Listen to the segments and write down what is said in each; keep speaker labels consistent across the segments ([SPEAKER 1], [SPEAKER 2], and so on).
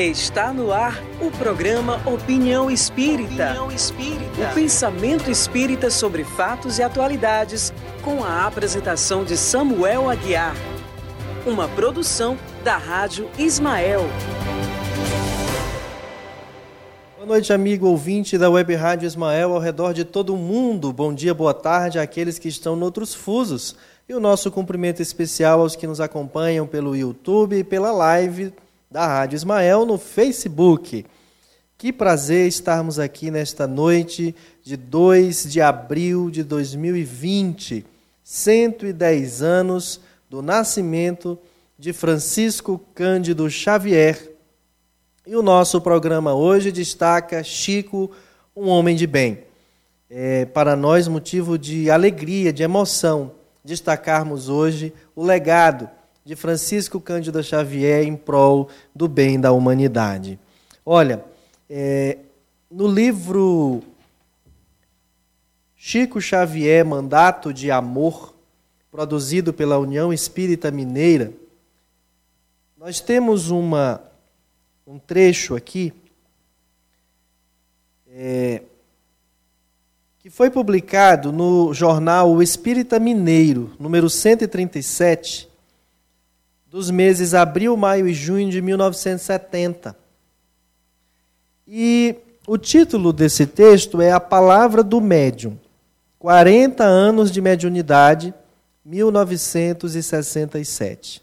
[SPEAKER 1] Está no ar o programa Opinião Espírita. Opinião Espírita. O pensamento espírita sobre fatos e atualidades, com a apresentação de Samuel Aguiar. Uma produção da Rádio Ismael.
[SPEAKER 2] Boa noite, amigo ouvinte da Web Rádio Ismael ao redor de todo o mundo. Bom dia, boa tarde àqueles que estão noutros fusos. E o nosso cumprimento especial aos que nos acompanham pelo YouTube e pela live da Rádio Ismael no Facebook. Que prazer estarmos aqui nesta noite de 2 de abril de 2020, 110 anos do nascimento de Francisco Cândido Xavier. E o nosso programa hoje destaca Chico, um homem de bem. É para nós motivo de alegria, de emoção, destacarmos hoje o legado de Francisco Cândido Xavier em prol do bem da humanidade. Olha, é, no livro Chico Xavier, Mandato de Amor, produzido pela União Espírita Mineira, nós temos uma, um trecho aqui é, que foi publicado no jornal O Espírita Mineiro, número 137, dos meses abril, maio e junho de 1970. E o título desse texto é A Palavra do Médium. 40 anos de mediunidade, 1967.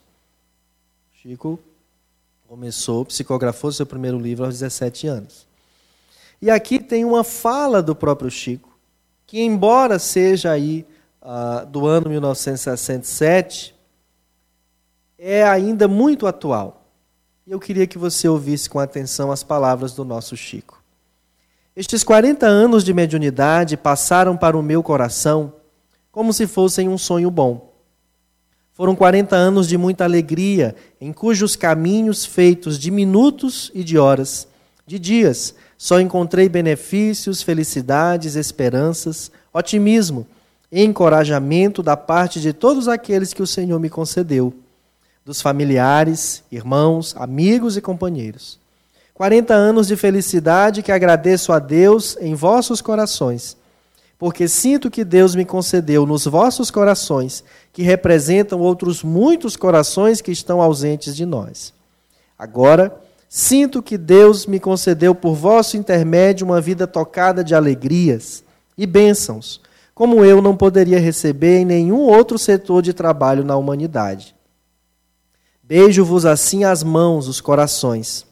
[SPEAKER 2] Chico começou, psicografou seu primeiro livro aos 17 anos. E aqui tem uma fala do próprio Chico, que embora seja aí uh, do ano 1967, é ainda muito atual. Eu queria que você ouvisse com atenção as palavras do nosso Chico. Estes 40 anos de mediunidade passaram para o meu coração como se fossem um sonho bom. Foram 40 anos de muita alegria, em cujos caminhos feitos de minutos e de horas, de dias, só encontrei benefícios, felicidades, esperanças, otimismo e encorajamento da parte de todos aqueles que o Senhor me concedeu dos familiares, irmãos, amigos e companheiros. 40 anos de felicidade que agradeço a Deus em vossos corações, porque sinto que Deus me concedeu nos vossos corações, que representam outros muitos corações que estão ausentes de nós. Agora, sinto que Deus me concedeu por vosso intermédio uma vida tocada de alegrias e bênçãos, como eu não poderia receber em nenhum outro setor de trabalho na humanidade. Beijo-vos assim as mãos, os corações.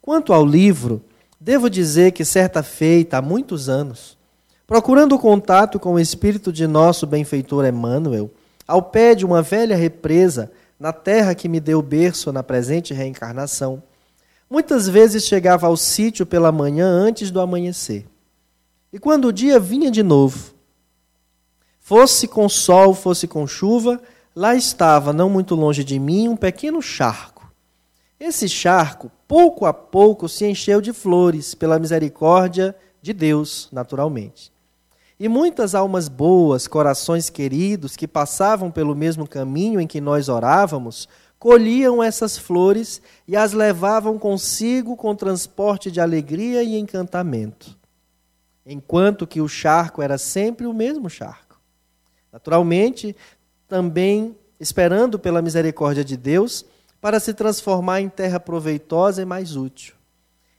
[SPEAKER 2] Quanto ao livro, devo dizer que certa feita, há muitos anos, procurando o contato com o espírito de nosso benfeitor Emmanuel, ao pé de uma velha represa, na terra que me deu berço na presente reencarnação, muitas vezes chegava ao sítio pela manhã antes do amanhecer. E quando o dia vinha de novo, fosse com sol, fosse com chuva, lá estava, não muito longe de mim, um pequeno charco. Esse charco, pouco a pouco, se encheu de flores, pela misericórdia de Deus, naturalmente. E muitas almas boas, corações queridos, que passavam pelo mesmo caminho em que nós orávamos, colhiam essas flores e as levavam consigo com transporte de alegria e encantamento. Enquanto que o charco era sempre o mesmo charco. Naturalmente, também esperando pela misericórdia de Deus para se transformar em terra proveitosa e mais útil.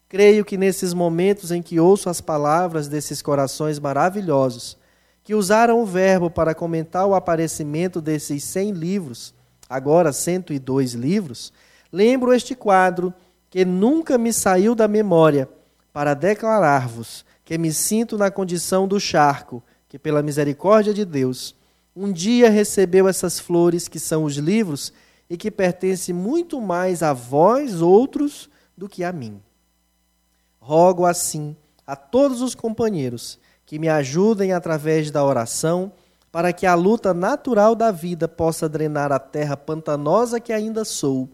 [SPEAKER 2] Creio que nesses momentos em que ouço as palavras desses corações maravilhosos, que usaram o verbo para comentar o aparecimento desses 100 livros, agora 102 livros, lembro este quadro que nunca me saiu da memória para declarar-vos que me sinto na condição do charco, que pela misericórdia de Deus um dia recebeu essas flores que são os livros e que pertencem muito mais a vós outros do que a mim. Rogo assim a todos os companheiros que me ajudem através da oração para que a luta natural da vida possa drenar a terra pantanosa que ainda sou,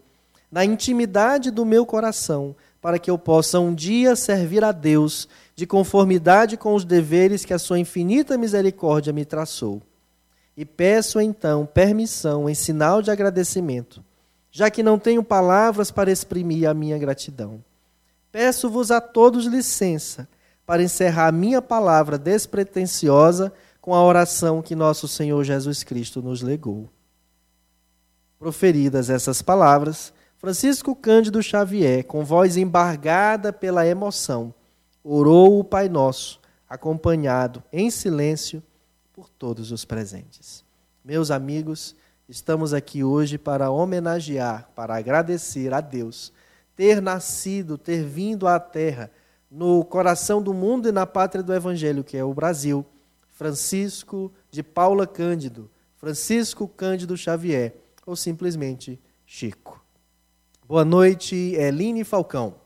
[SPEAKER 2] na intimidade do meu coração, para que eu possa um dia servir a Deus de conformidade com os deveres que a sua infinita misericórdia me traçou. E peço então permissão em sinal de agradecimento, já que não tenho palavras para exprimir a minha gratidão. peço-vos a todos licença para encerrar minha palavra despretensiosa com a oração que nosso Senhor Jesus Cristo nos legou. Proferidas essas palavras, Francisco Cândido Xavier, com voz embargada pela emoção, orou o Pai Nosso, acompanhado em silêncio por todos os presentes. Meus amigos, estamos aqui hoje para homenagear, para agradecer a Deus ter nascido, ter vindo à Terra, no coração do mundo e na pátria do Evangelho, que é o Brasil, Francisco de Paula Cândido, Francisco Cândido Xavier, ou simplesmente Chico. Boa noite, Eline Falcão.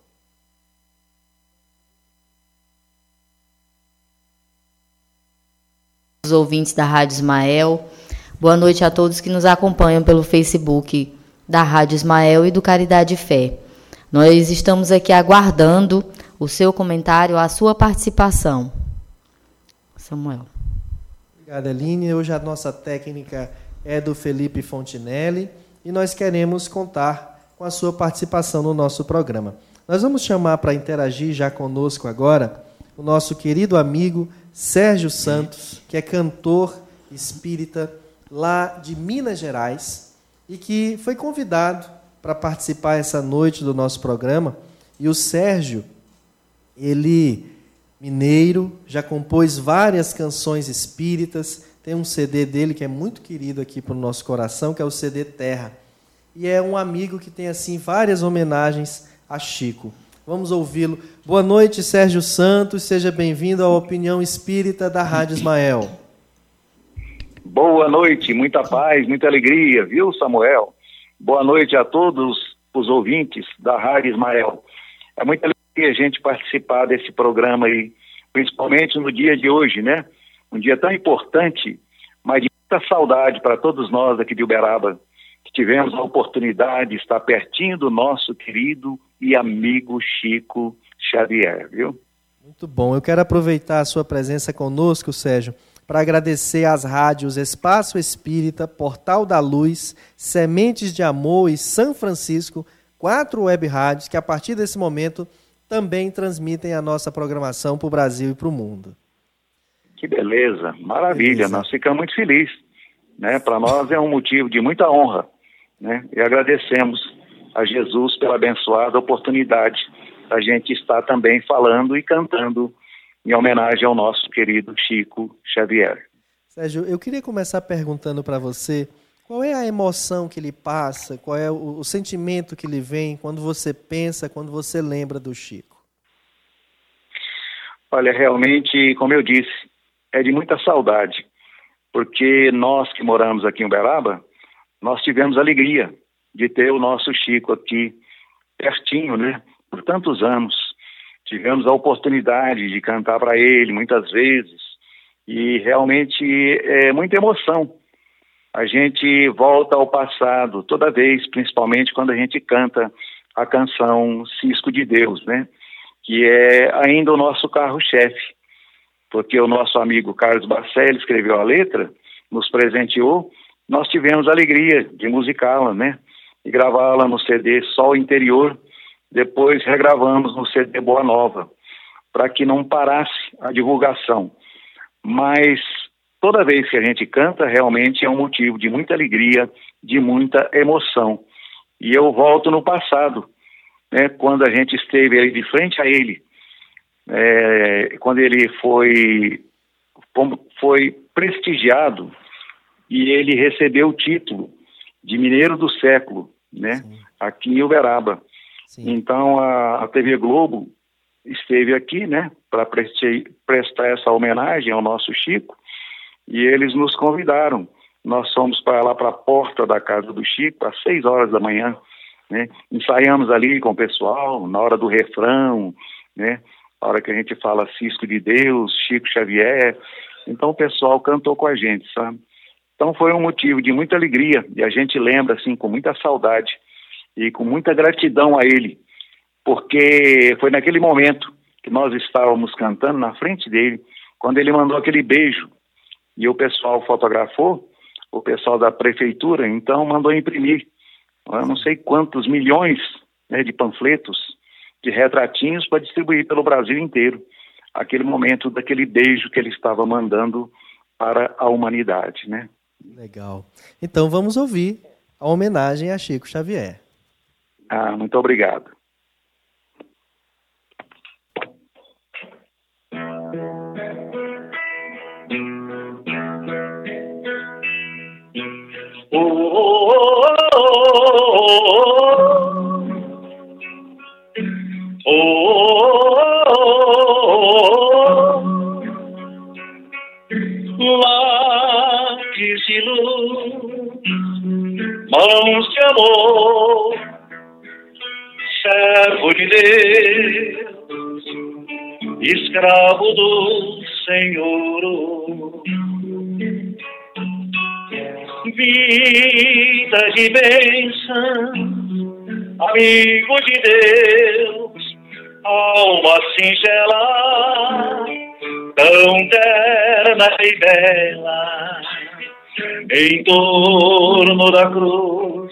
[SPEAKER 3] Os ouvintes da Rádio Ismael, boa noite a todos que nos acompanham pelo Facebook da Rádio Ismael e do Caridade Fé. Nós estamos aqui aguardando o seu comentário, a sua participação. Samuel.
[SPEAKER 2] Obrigado, Eline. Hoje a nossa técnica é do Felipe Fontinelli e nós queremos contar com a sua participação no nosso programa. Nós vamos chamar para interagir já conosco agora o nosso querido amigo Sérgio Santos, que é cantor espírita lá de Minas Gerais e que foi convidado para participar essa noite do nosso programa. E o Sérgio, ele mineiro, já compôs várias canções espíritas. Tem um CD dele que é muito querido aqui para o nosso coração, que é o CD Terra. E é um amigo que tem assim várias homenagens a Chico. Vamos ouvi-lo. Boa noite, Sérgio Santos. Seja bem-vindo à Opinião Espírita da Rádio Ismael.
[SPEAKER 4] Boa noite, muita paz, muita alegria, viu, Samuel? Boa noite a todos os ouvintes da Rádio Ismael. É muita alegria a gente participar desse programa aí, principalmente no dia de hoje, né? Um dia tão importante, mas de muita saudade para todos nós aqui de Uberaba, que tivemos a oportunidade de estar pertinho do nosso querido e amigo Chico Xavier, viu?
[SPEAKER 2] Muito bom. Eu quero aproveitar a sua presença conosco, Sérgio, para agradecer às rádios Espaço Espírita, Portal da Luz, Sementes de Amor e São Francisco, quatro web rádios que a partir desse momento também transmitem a nossa programação para o Brasil e para o mundo.
[SPEAKER 4] Que beleza, maravilha, beleza. nós ficamos muito felizes. Né? Para nós é um motivo de muita honra né? e agradecemos a Jesus pela abençoada oportunidade da gente estar também falando e cantando em homenagem ao nosso querido Chico Xavier.
[SPEAKER 2] Sérgio, eu queria começar perguntando para você qual é a emoção que lhe passa, qual é o, o, sentimento que lhe vem quando você pensa, quando você lembra do Chico?
[SPEAKER 4] Olha, realmente, como eu disse, é de muita saudade, porque nós que moramos aqui em Uberaba, nós tivemos alegria de ter o nosso Chico aqui pertinho, né, por tantos anos. Tivemos a oportunidade de cantar para ele muitas vezes e realmente é muita emoção. A gente volta ao passado toda vez, principalmente quando a gente canta a canção Cisco de Deus, né? Que é ainda o nosso carro-chefe, porque o nosso amigo Carlos Barcelli escreveu a letra, nos presenteou, nós tivemos a alegria de musicá-la, né? E gravá-la no CD Sol Interior, depois regravamos no CD Boa Nova, para que não parasse a divulgação. Mas toda vez que a gente canta, realmente é um motivo de muita alegria, de muita emoção. E eu volto no passado, né, quando a gente esteve aí de frente a ele, é, quando ele foi, foi prestigiado e ele recebeu o título de Mineiro do Século, né, Sim. aqui em Uberaba. Sim. Então a, a, TV Globo esteve aqui, né, para prestar essa homenagem ao nosso Chico, e eles nos convidaram. Nós fomos para lá para a porta da casa do Chico às seis horas da manhã, né? Ensaiamos ali com o pessoal na hora do refrão, né? A hora que a gente fala Cisco de Deus, Chico Xavier, então o pessoal cantou com a gente, sabe? Então foi um motivo de muita alegria e a gente lembra assim com muita saudade e com muita gratidão a ele, porque foi naquele momento que nós estávamos cantando na frente dele, quando ele mandou aquele beijo e o pessoal fotografou, o pessoal da prefeitura, então mandou imprimir, eu não sei quantos milhões né, de panfletos
[SPEAKER 5] de retratinhos para distribuir pelo Brasil inteiro. Aquele momento daquele beijo que ele estava mandando para a humanidade, né?
[SPEAKER 2] Legal. Então vamos ouvir a homenagem a Chico Xavier.
[SPEAKER 5] Ah, muito obrigado.
[SPEAKER 4] Lápis luz, mãos de amor, servo de Deus, escravo do Senhor. Vida de bênção, amigo de Deus, alma singela, tão terna e bela, em torno da cruz,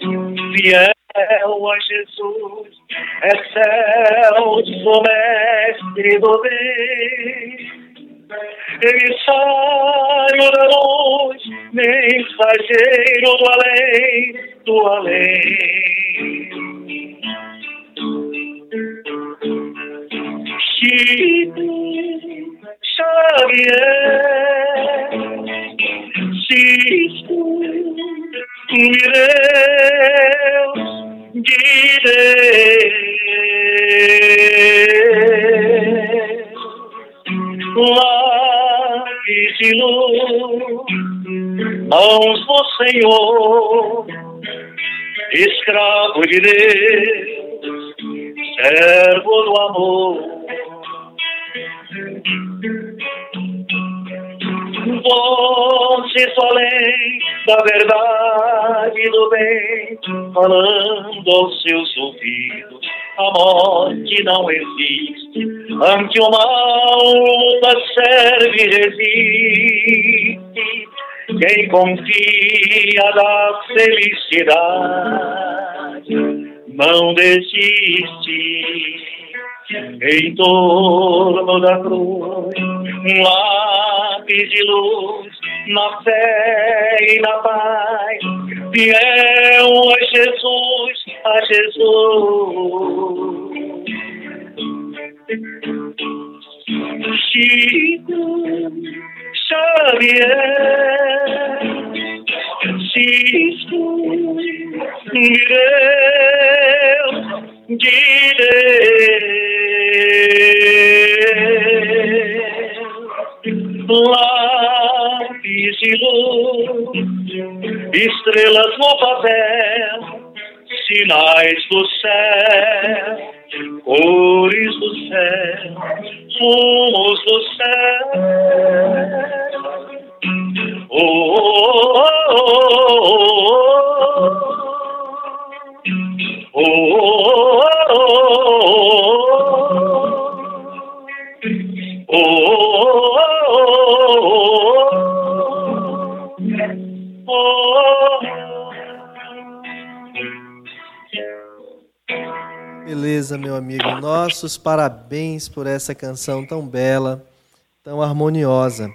[SPEAKER 4] fiel a Jesus, é sou mestre do bem emissário da luz, mensageiro do além, do além. Chico Deus de Deus. Lápis de luz, mãos do Senhor, escravo de Deus, servo do amor. Voz além da verdade e do bem, falando aos seus ouvidos, a morte não existe, ante o mal da serve e resiste, quem confia da felicidade não desiste em torno da cruz, um lápis de luz, na fé e na paz, fiel a Jesus, a Jesus. Chico Xavier, Cisco, Deus de Deus, lápis de luz, estrelas no papel, sinais do céu, cores do céu, fumos do céu. Oh, oh, oh, oh, oh, oh,
[SPEAKER 2] Beleza, meu amigo. Nossos parabéns por essa canção tão bela, tão harmoniosa.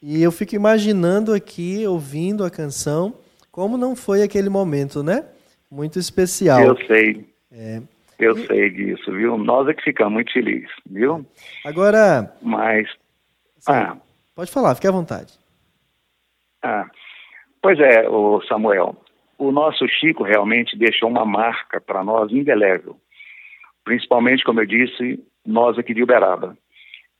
[SPEAKER 2] E eu fico imaginando aqui, ouvindo a canção, como não foi aquele momento, né? Muito especial.
[SPEAKER 5] Eu sei.
[SPEAKER 2] É.
[SPEAKER 5] Eu sei disso, viu? Nós é que ficamos muito felizes, viu?
[SPEAKER 2] Agora,
[SPEAKER 5] Mas. Ah,
[SPEAKER 2] pode falar, fique à vontade.
[SPEAKER 5] ah. Pois é, o Samuel. O nosso Chico realmente deixou uma marca para nós indelével. Principalmente, como eu disse, nós aqui de Uberaba.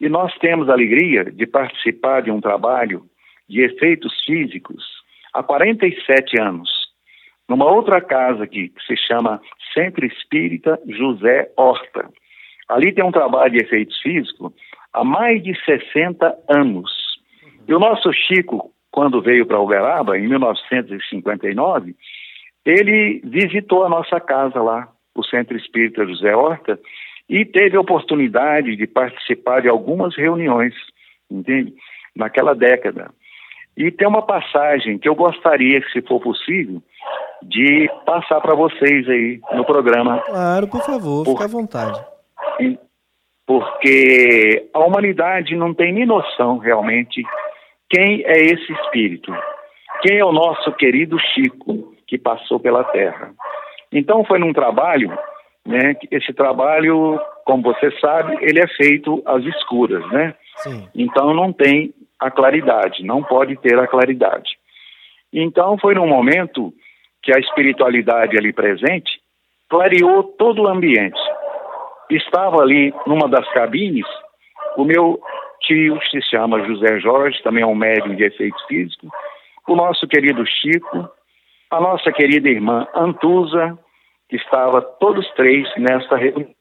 [SPEAKER 5] E nós temos a alegria de participar de um trabalho de efeitos físicos há 47 anos, numa outra casa aqui, que se chama Centro Espírita José Horta. Ali tem um trabalho de efeitos físicos há mais de 60 anos. E o nosso Chico, quando veio para Uberaba, em 1959, ele visitou a nossa casa lá, o Centro Espírita José Horta, e teve a oportunidade de participar de algumas reuniões, entende? Naquela década. E tem uma passagem que eu gostaria, se for possível, de passar para vocês aí no programa.
[SPEAKER 2] Claro, por favor,
[SPEAKER 5] Por-
[SPEAKER 2] fique à vontade.
[SPEAKER 4] porque a humanidade não tem nem noção realmente quem é esse espírito, quem é o nosso querido Chico que passou pela Terra. Então foi num trabalho, né? Esse trabalho, como você sabe, ele é feito às escuras, né? Sim. Então não tem a claridade, não pode ter a claridade. Então foi num momento que a espiritualidade ali presente clareou todo o ambiente. Estava ali numa das cabines o meu tio, se chama José Jorge, também é um médium de efeitos físicos, o nosso querido Chico, a nossa querida irmã Antusa, que estava todos três nesta reunião.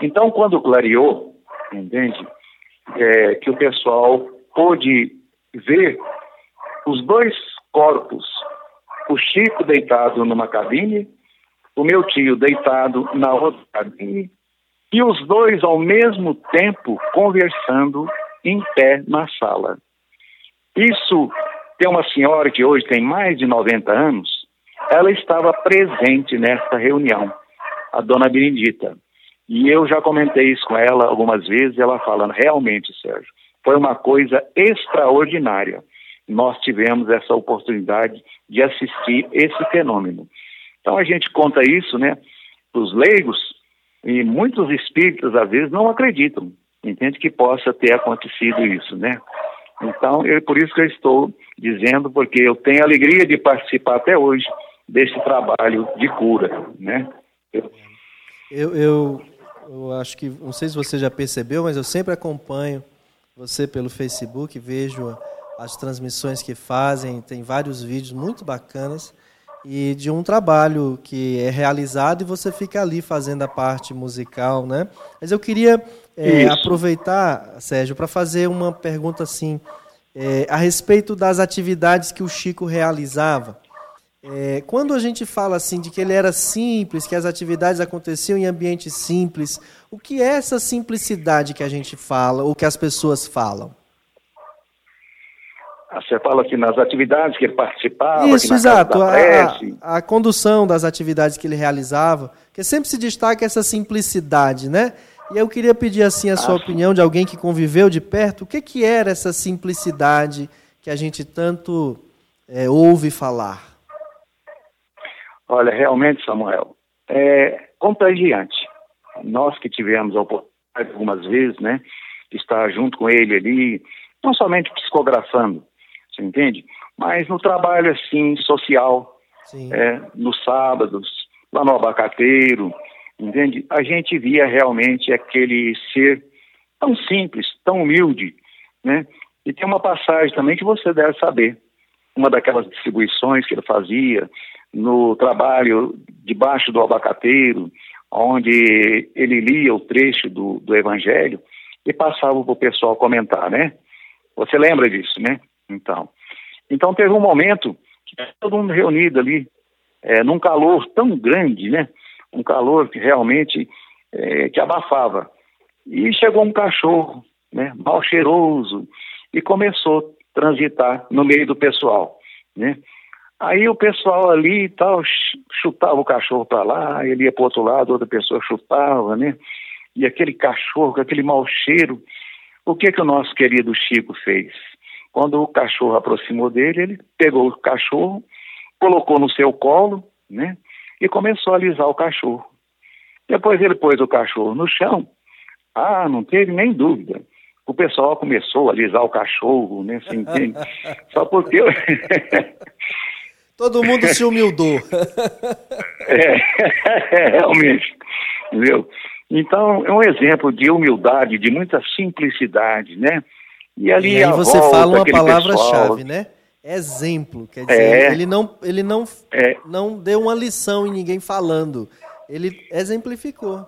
[SPEAKER 4] Então, quando clareou, entende, é, que o pessoal pôde ver os dois corpos, o Chico deitado numa cabine, o meu tio deitado na outra cabine, e os dois ao mesmo tempo conversando em pé na sala. Isso tem uma senhora que hoje tem mais de 90 anos, ela estava presente nesta reunião, a dona Benedita. E eu já comentei isso com ela algumas vezes, ela falando, realmente, Sérgio, foi uma coisa extraordinária. Nós tivemos essa oportunidade de assistir esse fenômeno. Então a gente conta isso, né, para os leigos, e muitos espíritos, às vezes, não acreditam, entende que possa ter acontecido isso, né? Então, é por isso que eu estou dizendo, porque eu tenho alegria de participar até hoje desse trabalho de cura, né?
[SPEAKER 2] Eu, eu, eu acho que, não sei se você já percebeu, mas eu sempre acompanho você pelo Facebook, vejo as transmissões que fazem, tem vários vídeos muito bacanas e de um trabalho que é realizado e você fica ali fazendo a parte musical, né? Mas eu queria é, aproveitar, Sérgio, para fazer uma pergunta assim é, a respeito das atividades que o Chico realizava. É, quando a gente fala assim de que ele era simples, que as atividades aconteciam em ambientes simples, o que é essa simplicidade que a gente fala, ou que as pessoas falam?
[SPEAKER 4] Ah, você fala aqui nas atividades que ele participava.
[SPEAKER 2] Isso, exato. A, a, condução das atividades que ele realizava, que sempre se destaca essa simplicidade, né? E eu queria pedir assim a sua Acho. opinião de alguém que conviveu de perto. O que, que era essa simplicidade que a gente tanto é, ouve falar?
[SPEAKER 4] Olha, realmente, Samuel, é contagiante. Nós que tivemos a oportunidade algumas vezes, né, de estar junto com ele ali, não somente psicografando, você entende? Mas no trabalho, assim, social, é, nos sábados, lá no abacateiro, entende? A gente via realmente aquele ser tão simples, tão humilde, né? E tem uma passagem também que você deve saber. Uma daquelas distribuições que ele fazia no trabalho debaixo do abacateiro, onde ele lia o trecho do, do Evangelho e passava para o pessoal comentar, né? Você lembra disso, né? Então, então teve um momento que todo mundo reunido ali, é, num calor tão grande, né? Um calor que realmente é, que abafava. E chegou um cachorro, né? Mal cheiroso e começou a transitar no meio do pessoal, né? Aí o pessoal ali e tal chutava o cachorro para lá, ele ia para outro lado, outra pessoa chutava, né? E aquele cachorro, aquele mau cheiro. O que que o nosso querido Chico fez? Quando o cachorro aproximou dele, ele pegou o cachorro, colocou no seu colo, né? E começou a alisar o cachorro. Depois ele pôs o cachorro no chão. Ah, não teve nem dúvida. O pessoal começou a alisar o cachorro, né? Você entende? Só porque.
[SPEAKER 2] Todo mundo se humildou.
[SPEAKER 4] é, realmente. Entendeu? Então, é um exemplo de humildade, de muita simplicidade, né?
[SPEAKER 2] E ali e aí você volta, fala uma palavra-chave, né? Exemplo, quer dizer, é, ele não ele não é, não deu uma lição em ninguém falando, ele exemplificou.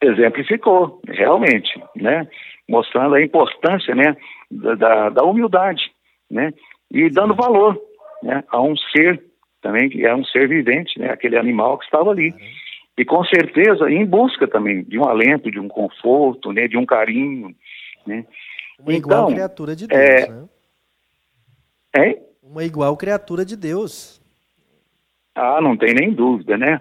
[SPEAKER 4] Exemplificou, realmente, né? Mostrando a importância, né, da, da humildade, né? E dando valor, né, a um ser também que é um ser vivente, né, aquele animal que estava ali. E com certeza em busca também de um alento, de um conforto, né, de um carinho, né?
[SPEAKER 2] Uma igual então, criatura de Deus, é... né?
[SPEAKER 4] É?
[SPEAKER 2] Uma igual criatura de Deus.
[SPEAKER 4] Ah, não tem nem dúvida, né?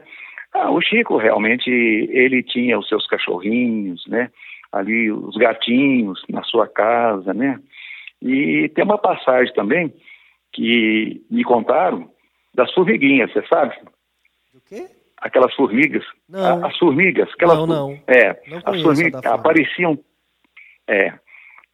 [SPEAKER 4] Ah, o Chico realmente, ele tinha os seus cachorrinhos, né? Ali os gatinhos na sua casa, né? E tem uma passagem também que me contaram das formiguinhas, você sabe?
[SPEAKER 2] Do quê?
[SPEAKER 4] Aquelas formigas.
[SPEAKER 2] Não.
[SPEAKER 4] As formigas. Aquelas,
[SPEAKER 2] Não, não.
[SPEAKER 4] É,
[SPEAKER 2] Não
[SPEAKER 4] as formigas
[SPEAKER 2] a
[SPEAKER 4] apareciam. É,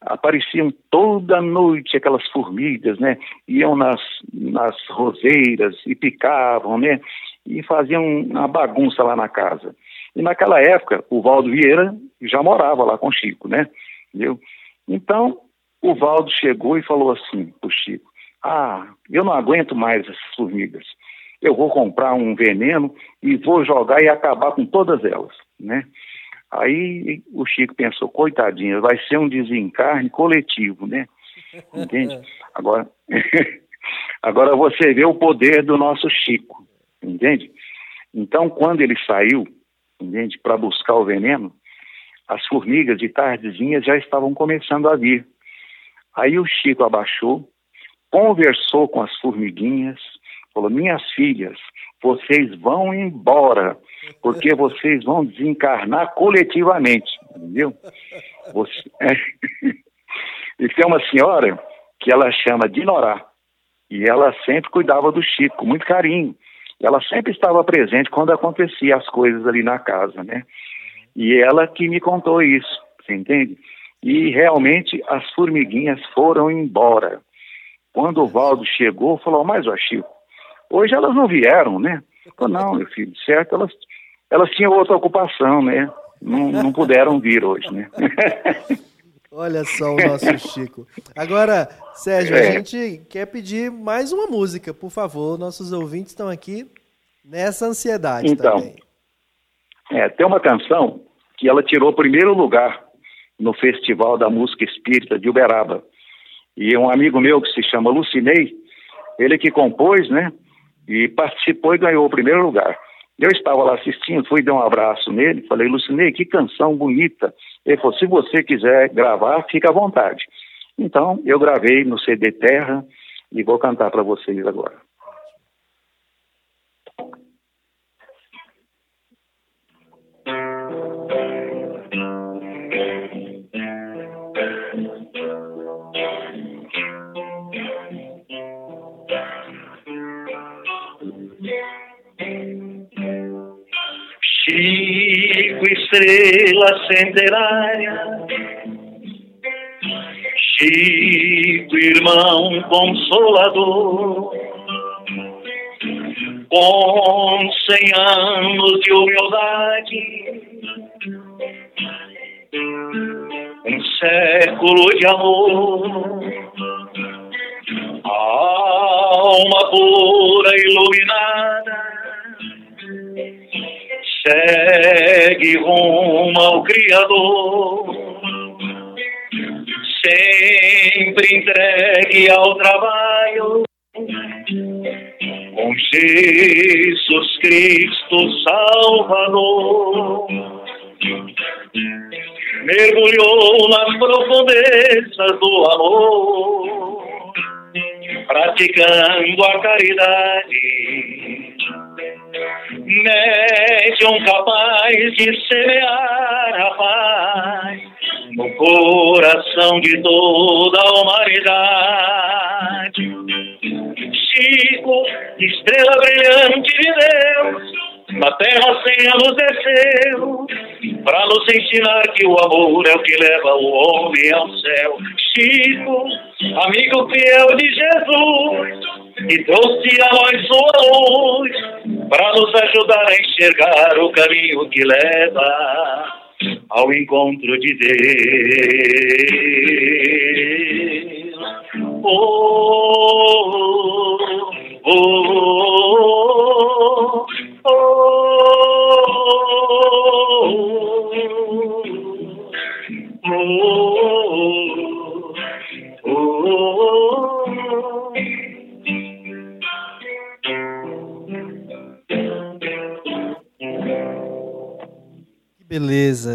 [SPEAKER 4] apareciam toda noite aquelas formigas, né? Iam nas, nas roseiras e picavam, né? E faziam uma bagunça lá na casa. E naquela época, o Valdo Vieira já morava lá com o Chico, né? Entendeu? Então, o Valdo chegou e falou assim pro Chico: Ah, eu não aguento mais essas formigas. Eu vou comprar um veneno e vou jogar e acabar com todas elas, né? Aí o Chico pensou, coitadinho, vai ser um desencarne coletivo, né? Entende? Agora, agora você vê o poder do nosso Chico, entende? Então, quando ele saiu, entende, para buscar o veneno, as formigas de tardezinha já estavam começando a vir. Aí o Chico abaixou, conversou com as formiguinhas, falou: Minhas filhas, vocês vão embora, porque vocês vão desencarnar coletivamente, entendeu? Você... e tem uma senhora que ela chama de Norá, e ela sempre cuidava do Chico, com muito carinho. Ela sempre estava presente quando acontecia as coisas ali na casa, né? E ela que me contou isso, você entende? E realmente as formiguinhas foram embora. Quando o Valdo chegou, falou, mas ó Chico, hoje elas não vieram, né? Falou, não, meu filho, certo, elas, elas tinham outra ocupação, né? Não, não puderam vir hoje, né?
[SPEAKER 2] Olha só o nosso Chico. Agora, Sérgio, a
[SPEAKER 4] É.
[SPEAKER 2] gente quer pedir mais uma música, por favor. Nossos ouvintes estão aqui nessa ansiedade
[SPEAKER 4] Então.
[SPEAKER 2] também.
[SPEAKER 4] É, tem uma canção que ela tirou primeiro lugar no Festival da Música Espírita de Uberaba. E um amigo meu que se chama Lucinei, ele que compôs, né? E participou e ganhou o primeiro lugar. Eu estava lá assistindo, fui dar um abraço nele, falei, Lucinei, que canção bonita. Ele falou, se você quiser gravar, fica à vontade. Então, eu gravei no CD Terra e vou cantar para vocês agora.
[SPEAKER 6] Chico, estrela centenária. Chico, irmão consolador. Com cem anos de humildade. Um século de amor. Alma pura iluminada segue rumo ao Criador, sempre entregue ao trabalho, com Jesus Cristo Salvador. Mergulhou nas profundezas do amor, praticando a caridade médium capaz de semear a paz no coração de toda a humanidade. Chico, estrela brilhante de Deus, na terra sem a luz desceu, para nos ensinar que o amor é o que leva o homem ao céu. Chico, amigo fiel de Jesus, e trouxe a nós sua luz para nos ajudar a enxergar o caminho que leva ao encontro de Deus. Oh, oh, oh,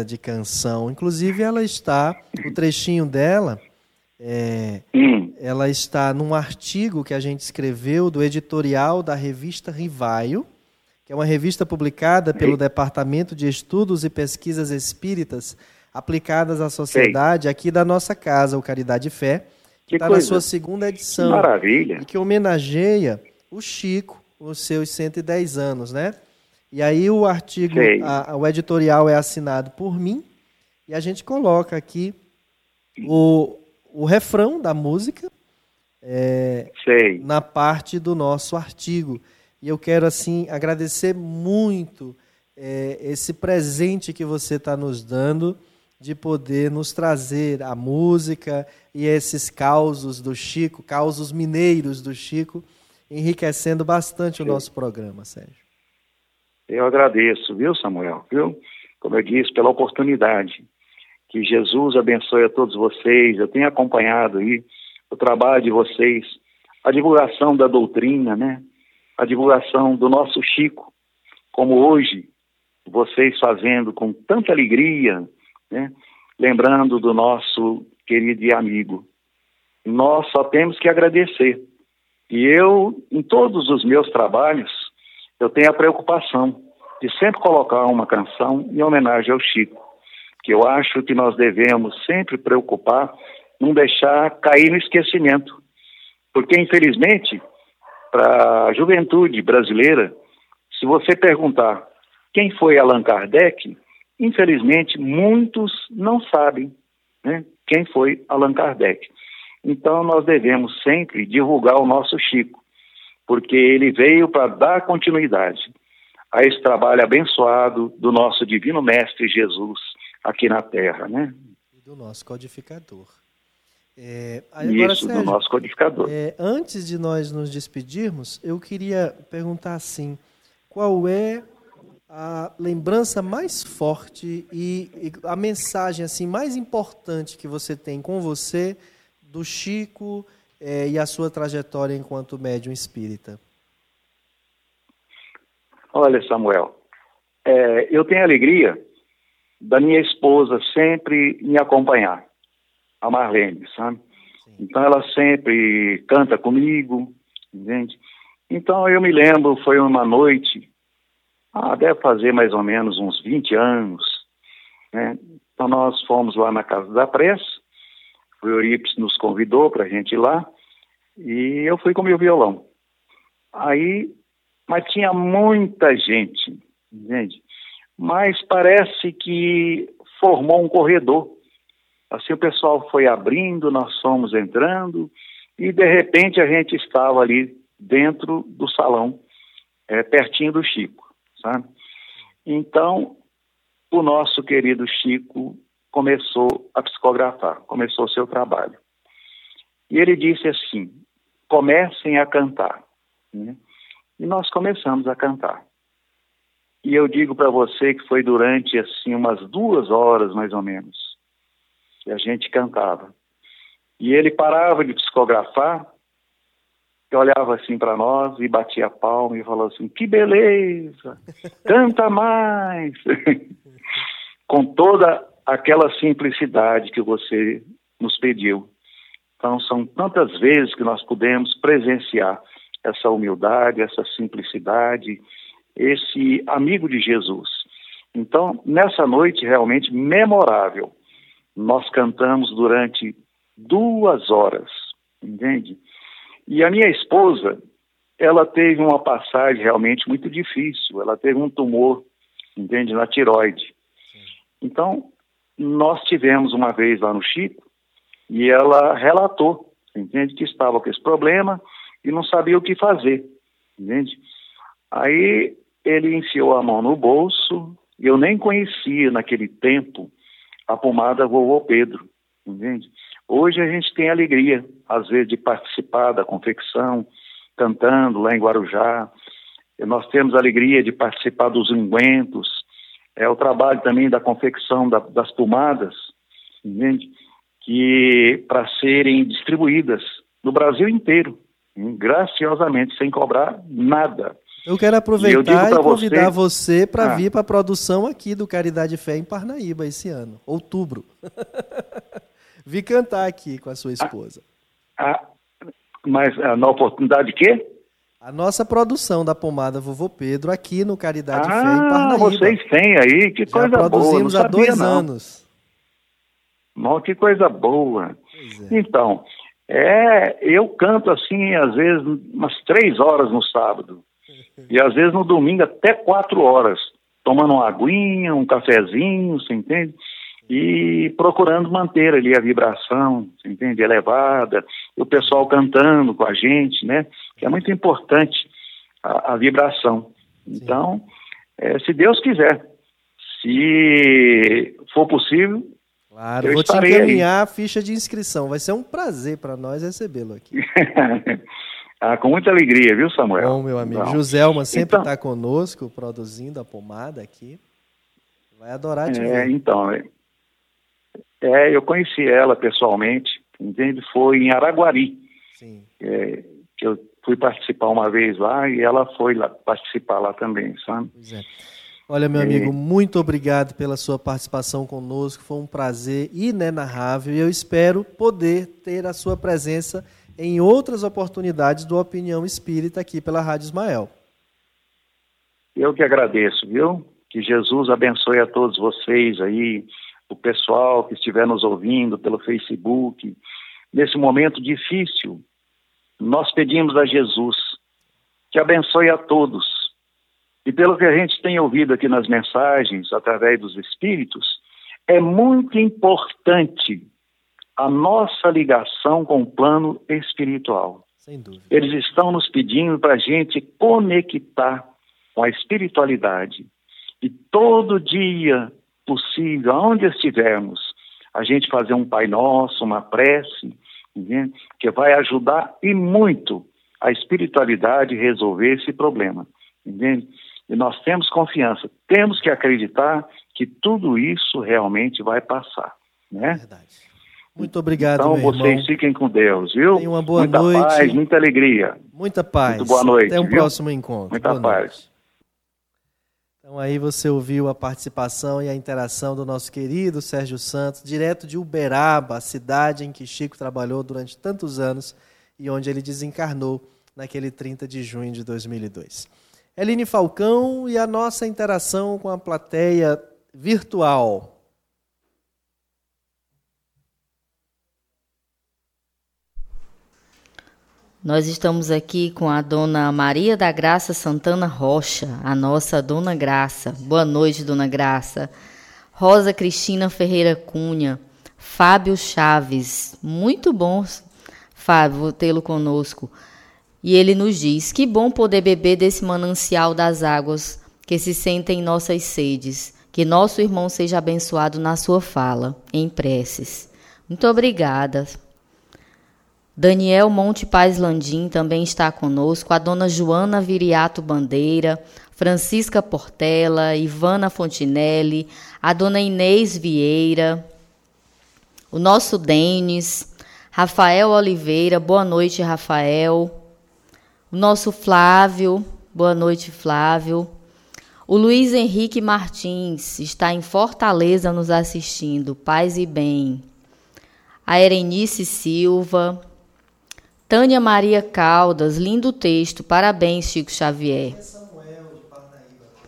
[SPEAKER 2] de canção. Inclusive, ela está, o trechinho dela, é,
[SPEAKER 4] Hum,
[SPEAKER 2] ela está num artigo que a gente escreveu do editorial da revista Rivaio, que é uma revista publicada pelo Departamento de Estudos e Pesquisas Espíritas aplicadas à sociedade aqui da nossa casa, o Caridade e Fé, que está na sua segunda edição. Que
[SPEAKER 4] maravilha.
[SPEAKER 2] E que homenageia o Chico, os seus 110 anos, né? E aí o artigo, a, o editorial é assinado por mim e a gente coloca aqui o, o refrão da música é, na parte do nosso artigo. E eu quero, assim, agradecer muito é, esse presente que você está nos dando de poder nos trazer a música e esses causos do Chico, causos mineiros do Chico, enriquecendo bastante Sim. o nosso programa, Sérgio.
[SPEAKER 4] Eu agradeço, viu, Samuel? Viu? Como eu disse, pela oportunidade. Que Jesus abençoe a todos vocês. Eu tenho acompanhado aí o trabalho de vocês, a divulgação da doutrina, né? a divulgação do nosso Chico, como hoje vocês fazendo com tanta alegria, né? lembrando do nosso querido e amigo. Nós só temos que agradecer. E eu, em todos os meus trabalhos, eu tenho a preocupação de sempre colocar uma canção em homenagem ao Chico, que eu acho que nós devemos sempre preocupar não deixar cair no esquecimento. Porque, infelizmente, para a juventude brasileira, se você perguntar quem foi Allan Kardec, infelizmente muitos não sabem né, quem foi Allan Kardec. Então nós devemos sempre divulgar o nosso Chico, porque ele veio para dar continuidade a esse trabalho abençoado do nosso divino mestre Jesus aqui na Terra, né?
[SPEAKER 2] E do nosso codificador.
[SPEAKER 4] É, agora, Isso, Sérgio, do nosso codificador.
[SPEAKER 2] É, antes de nós nos despedirmos, eu queria perguntar assim: qual é a lembrança mais forte e, e, a mensagem assim mais importante que você tem com você do Chico é, e a sua trajetória enquanto médium espírita?
[SPEAKER 4] Olha, Samuel, é, eu tenho alegria da minha esposa sempre me acompanhar a Marlene, sabe? Sim. Então ela sempre canta comigo, entende? Então eu me lembro, foi uma noite, ah, deve fazer mais ou menos uns 20 anos, né? Então nós fomos lá na Casa da Pressa, o Eurípides nos convidou para a gente ir lá, e eu fui com meu violão. Aí, mas tinha muita gente, entende? Mas parece que formou um corredor Assim o pessoal foi abrindo, nós fomos entrando e de repente a gente estava ali dentro do salão, é, pertinho do Chico, sabe? Então o nosso querido Chico começou a psicografar, começou o seu trabalho. E ele disse assim: comecem a cantar. Né? E nós começamos a cantar. E eu digo para você que foi durante assim umas duas horas mais ou menos que a gente cantava. E ele parava de psicografar, e olhava assim para nós e batia a palma e falou assim: Que beleza! Canta mais! Com toda aquela simplicidade que você nos pediu. Então, são tantas vezes que nós podemos presenciar essa humildade, essa simplicidade, esse amigo de Jesus. Então, nessa noite realmente memorável, nós cantamos durante duas horas, entende? E a minha esposa, ela teve uma passagem realmente muito difícil. Ela teve um tumor, entende, na tiroide. Então, nós tivemos uma vez lá no Chico e ela relatou, entende, que estava com esse problema e não sabia o que fazer, entende? Aí ele enfiou a mão no bolso, eu nem conhecia naquele tempo a pomada Vovô Pedro, entende? Hoje a gente tem alegria, às vezes, de participar da confecção, cantando lá em Guarujá. Nós temos alegria de participar dos ungüentos, é o trabalho também da confecção da, das pomadas, entende? Que para serem distribuídas no Brasil inteiro, graciosamente, sem cobrar nada.
[SPEAKER 2] Eu quero aproveitar e, e convidar você, você para ah. vir para a produção aqui do Caridade Fé em Parnaíba esse ano, outubro. Vi cantar aqui com a sua esposa.
[SPEAKER 4] Ah, ah, mas ah, na oportunidade de quê?
[SPEAKER 2] A nossa produção da pomada Vovô Pedro aqui no Caridade
[SPEAKER 4] ah,
[SPEAKER 2] Fé em Parnaíba.
[SPEAKER 4] vocês têm aí, que
[SPEAKER 2] Já
[SPEAKER 4] coisa boa.
[SPEAKER 2] produzimos
[SPEAKER 4] não
[SPEAKER 2] há dois
[SPEAKER 4] não.
[SPEAKER 2] anos.
[SPEAKER 4] Não, que coisa boa.
[SPEAKER 2] É.
[SPEAKER 4] Então, é, eu canto assim, às vezes, umas três horas no sábado. E às vezes no domingo até quatro horas, tomando uma aguinha, um cafezinho, você entende? E procurando manter ali a vibração, você entende? Elevada, o pessoal cantando com a gente, né? Que é muito importante a, a vibração. Então, é, se Deus quiser, se for possível,
[SPEAKER 2] Claro,
[SPEAKER 4] Eu
[SPEAKER 2] vou te encaminhar a ficha de inscrição. Vai ser um prazer para nós recebê-lo aqui.
[SPEAKER 4] ah, com muita alegria, viu, Samuel?
[SPEAKER 2] Bom, meu amigo.
[SPEAKER 4] Então,
[SPEAKER 2] Joselma sempre
[SPEAKER 4] Então-
[SPEAKER 2] está conosco, produzindo a pomada aqui. Vai adorar te
[SPEAKER 4] É,
[SPEAKER 2] ver.
[SPEAKER 4] então, é, é, eu conheci ela pessoalmente, entende? Foi em Araguari,
[SPEAKER 2] Sim.
[SPEAKER 4] é, que eu fui participar uma vez lá e ela foi lá participar lá também, sabe?
[SPEAKER 2] Pois é. Olha, meu amigo, muito obrigado pela sua participação conosco. Foi um prazer inenarrável e eu espero poder ter a sua presença em outras oportunidades do Opinião Espírita aqui pela Rádio Ismael.
[SPEAKER 4] Eu que agradeço, viu? Que Jesus abençoe a todos vocês aí, o pessoal que estiver nos ouvindo pelo Facebook. Nesse momento difícil, nós pedimos a Jesus que abençoe a todos. E pelo que a gente tem ouvido aqui nas mensagens, através dos Espíritos, é muito importante a nossa ligação com o plano espiritual. Eles estão nos pedindo para a gente conectar com a espiritualidade. E todo dia possível, aonde estivermos, a gente fazer um Pai Nosso, uma prece, entende? que vai ajudar e muito a espiritualidade resolver esse problema. Entende? E nós temos confiança, temos que acreditar que tudo isso realmente vai passar. Né?
[SPEAKER 2] Verdade. Muito obrigado,
[SPEAKER 4] Então
[SPEAKER 2] meu
[SPEAKER 4] vocês
[SPEAKER 2] irmão.
[SPEAKER 4] fiquem com Deus, viu?
[SPEAKER 2] Tenha uma boa
[SPEAKER 4] muita
[SPEAKER 2] noite.
[SPEAKER 4] paz, muita alegria.
[SPEAKER 2] Muita paz.
[SPEAKER 4] Muito boa noite,
[SPEAKER 2] Até um
[SPEAKER 4] viu?
[SPEAKER 2] próximo encontro.
[SPEAKER 4] Muita
[SPEAKER 2] boa
[SPEAKER 4] paz.
[SPEAKER 2] Noite. Então aí você ouviu a participação e a interação do nosso querido Sérgio Santos, direto de Uberaba, a cidade em que Chico trabalhou durante tantos anos e onde ele desencarnou naquele 30 de junho de 2002. Eline Falcão e a nossa interação com a plateia virtual.
[SPEAKER 3] Nós estamos aqui com a dona Maria da Graça Santana Rocha, a nossa dona Graça. Boa noite, dona Graça. Rosa Cristina Ferreira Cunha, Fábio Chaves. Muito bom, Fábio, tê-lo conosco. E ele nos diz: Que bom poder beber desse manancial das águas que se sentem em nossas sedes. Que nosso irmão seja abençoado na sua fala, em preces. Muito obrigada. Daniel Monte Paz Landim também está conosco, a dona Joana Viriato Bandeira, Francisca Portela, Ivana Fontinelli, a dona Inês Vieira, o nosso Denis, Rafael Oliveira, boa noite, Rafael. O nosso Flávio, boa noite, Flávio. O Luiz Henrique Martins está em Fortaleza nos assistindo, paz e bem. A Erenice Silva, Tânia Maria Caldas, lindo texto, parabéns, Chico Xavier.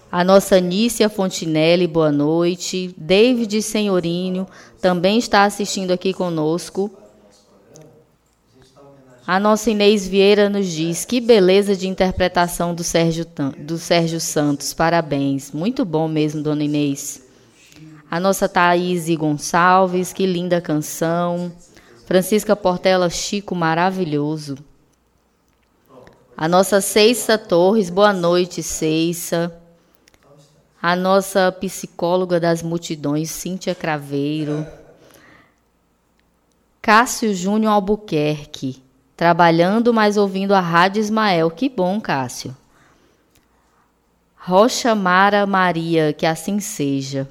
[SPEAKER 3] A nossa Nícia Fontinelli, boa noite. David Senhorinho também está assistindo aqui conosco. A nossa Inês Vieira nos diz: que beleza de interpretação do Sérgio, do Sérgio Santos, parabéns. Muito bom mesmo, dona Inês. A nossa Thaís Gonçalves, que linda canção. Francisca Portela Chico, maravilhoso. A nossa Ceissa Torres, boa noite, Ceissa. A nossa psicóloga das multidões, Cíntia Craveiro. Cássio Júnior Albuquerque, trabalhando, mas ouvindo a Rádio Ismael. Que bom, Cássio. Rocha Mara Maria, que assim seja.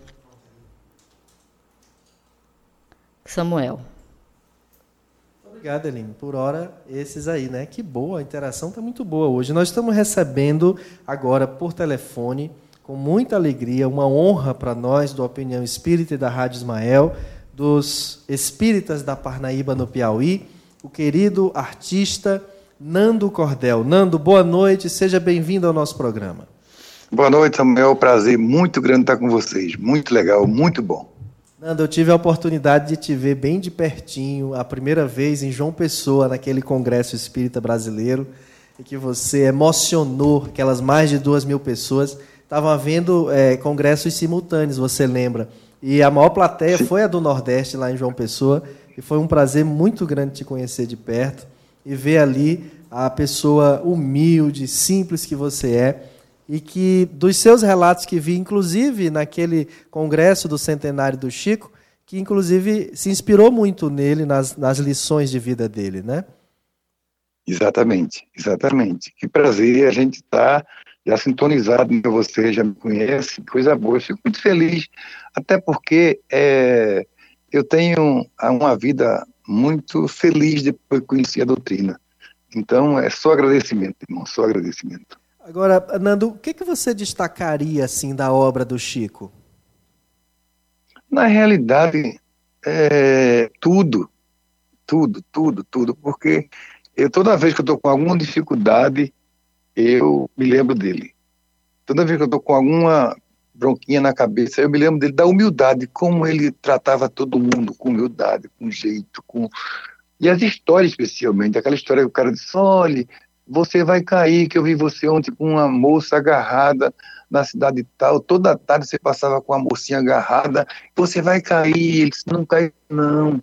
[SPEAKER 3] Samuel.
[SPEAKER 2] Obrigado, Eline. Por hora, esses aí, né? Que boa, a interação está muito boa hoje. Nós estamos recebendo agora por telefone, com muita alegria, uma honra para nós do Opinião Espírita e da Rádio Ismael, dos espíritas da Parnaíba no Piauí, o querido artista Nando Cordel. Nando, boa noite, seja bem-vindo ao nosso programa.
[SPEAKER 7] Boa noite, Samuel. Prazer muito grande estar com vocês. Muito legal, muito bom.
[SPEAKER 2] Nando, eu tive a oportunidade de te ver bem de pertinho, a primeira vez em João Pessoa, naquele Congresso Espírita Brasileiro, e que você emocionou aquelas mais de duas mil pessoas. Estavam havendo é, congressos simultâneos, você lembra? E a maior plateia Sim. foi a do Nordeste, lá em João Pessoa, e foi um prazer muito grande te conhecer de perto e ver ali a pessoa humilde, simples que você é e que dos seus relatos que vi, inclusive naquele congresso do centenário do Chico, que inclusive se inspirou muito nele nas, nas lições de vida dele, né?
[SPEAKER 7] Exatamente, exatamente. Que prazer a gente estar tá já sintonizado com você, já me conhece, coisa boa. Eu fico muito feliz, até porque é, eu tenho uma vida muito feliz depois de conhecer a doutrina. Então, é só agradecimento, irmão, só agradecimento.
[SPEAKER 2] Agora, Nando, o que, que você destacaria assim da obra do Chico?
[SPEAKER 7] Na realidade, é, tudo, tudo, tudo, tudo, porque eu toda vez que eu estou com alguma dificuldade, eu me lembro dele. Toda vez que eu estou com alguma bronquinha na cabeça, eu me lembro dele da humildade, como ele tratava todo mundo com humildade, com jeito, com e as histórias especialmente, aquela história que o cara disse, olha, você vai cair, que eu vi você ontem com uma moça agarrada na cidade tal, toda tarde você passava com a mocinha agarrada, você vai cair, ele disse, não cai não.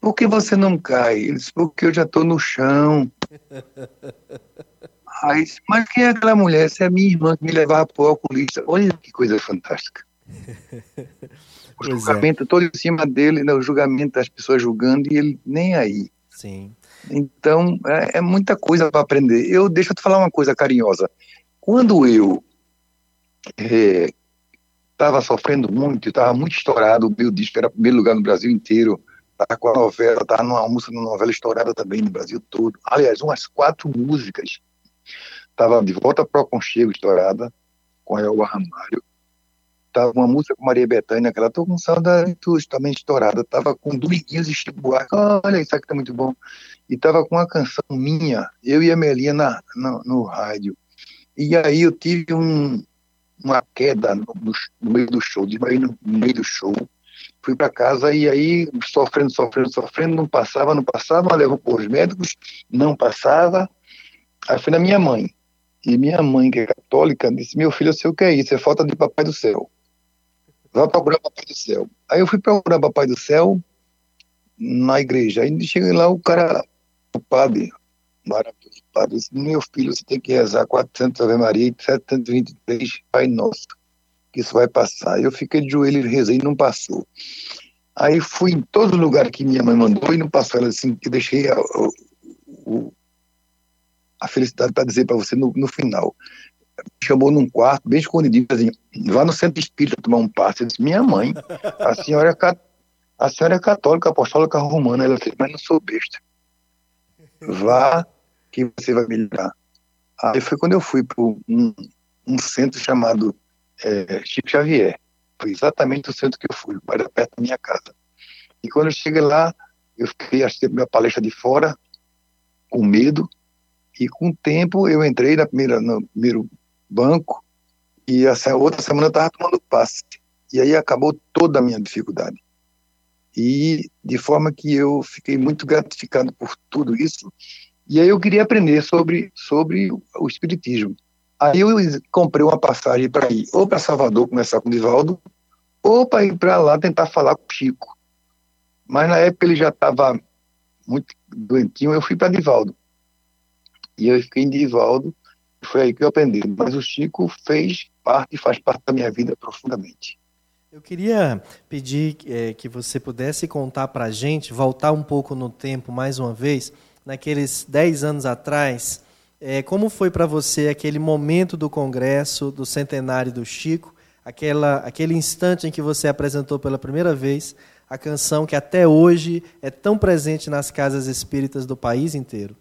[SPEAKER 7] Por que você não cai? Ele disse, porque eu já estou no chão. Aí, mas quem é aquela mulher? Essa é a minha irmã que me levava para o oculista. Olha que coisa fantástica. O é. julgamento é. todo em cima dele, né, o julgamento das pessoas julgando e ele nem aí.
[SPEAKER 2] Sim.
[SPEAKER 7] Então, é, é muita coisa para aprender. Eu deixa eu te falar uma coisa carinhosa. Quando eu estava é, sofrendo muito, estava muito estourado, o meu disco era primeiro lugar no Brasil inteiro, estava com a novela, estava numa música, numa novela estourada também no Brasil todo. Aliás, umas quatro músicas. Estava de volta para o Aconchego estourada, com a Elba Ramalho. Tava uma música com Maria Bethânia, que ela tô com saudade também estourada. Tava com Dominguinhos e Chico Buarque, olha, isso aqui tá muito bom. E tava com uma canção minha, eu e a Melinha na, no, no rádio. E aí eu tive um, uma queda no, no, meio do show, desmaiei no, no meio do show. Fui para casa e aí, sofrendo, sofrendo, sofrendo, não passava, não passava, levou para os médicos, não passava. Aí fui na minha mãe. E minha mãe, que é católica, disse: Meu filho, eu sei o que é isso, é falta de papai do céu. Vai procurar Papai do Céu. Aí eu fui procurar Papai do Céu na igreja. Aí cheguei lá, o cara, o padre, maravilhoso, o padre disse, meu filho, você tem que rezar 400 Ave Maria e 723 Pai Nosso, que isso vai passar. Eu fiquei de joelho e rezei e não passou. Aí fui em todo lugar que minha mãe mandou e não passou. Ela assim, que deixei a, a, a felicidade para dizer para você no, no final chamou num quarto, bem escondidinho, assim, vá no centro espírita tomar um passe. Eu disse, minha mãe, a senhora é, a senhora é católica, apostólica romana. Ela disse, mas não sou besta. Vá que você vai melhorar. Aí foi quando eu fui para um, um centro chamado é, Chico Xavier. Foi exatamente o centro que eu fui, era perto da minha casa. E quando eu cheguei lá, eu fiquei assistindo minha palestra de fora, com medo, e com o tempo eu entrei na primeira, no primeiro banco e essa outra semana eu estava tomando passe. E aí acabou toda a minha dificuldade. E de forma que eu fiquei muito gratificado por tudo isso. E aí eu queria aprender sobre, sobre o Espiritismo. Aí eu comprei uma passagem para ir ou para Salvador começar com o Divaldo, ou para ir para lá tentar falar com o Chico. Mas na época ele já estava muito doentinho, eu fui para Divaldo. E eu fiquei em Divaldo, foi aí que eu aprendi. Mas o Chico fez parte e faz parte da minha vida profundamente.
[SPEAKER 2] Eu queria pedir é, que você pudesse contar para a gente, voltar um pouco no tempo mais uma vez, naqueles 10 anos atrás, é, como foi para você aquele momento do congresso, do centenário do Chico, aquela, aquele instante em que você apresentou pela primeira vez a canção que até hoje é tão presente nas casas espíritas do país inteiro?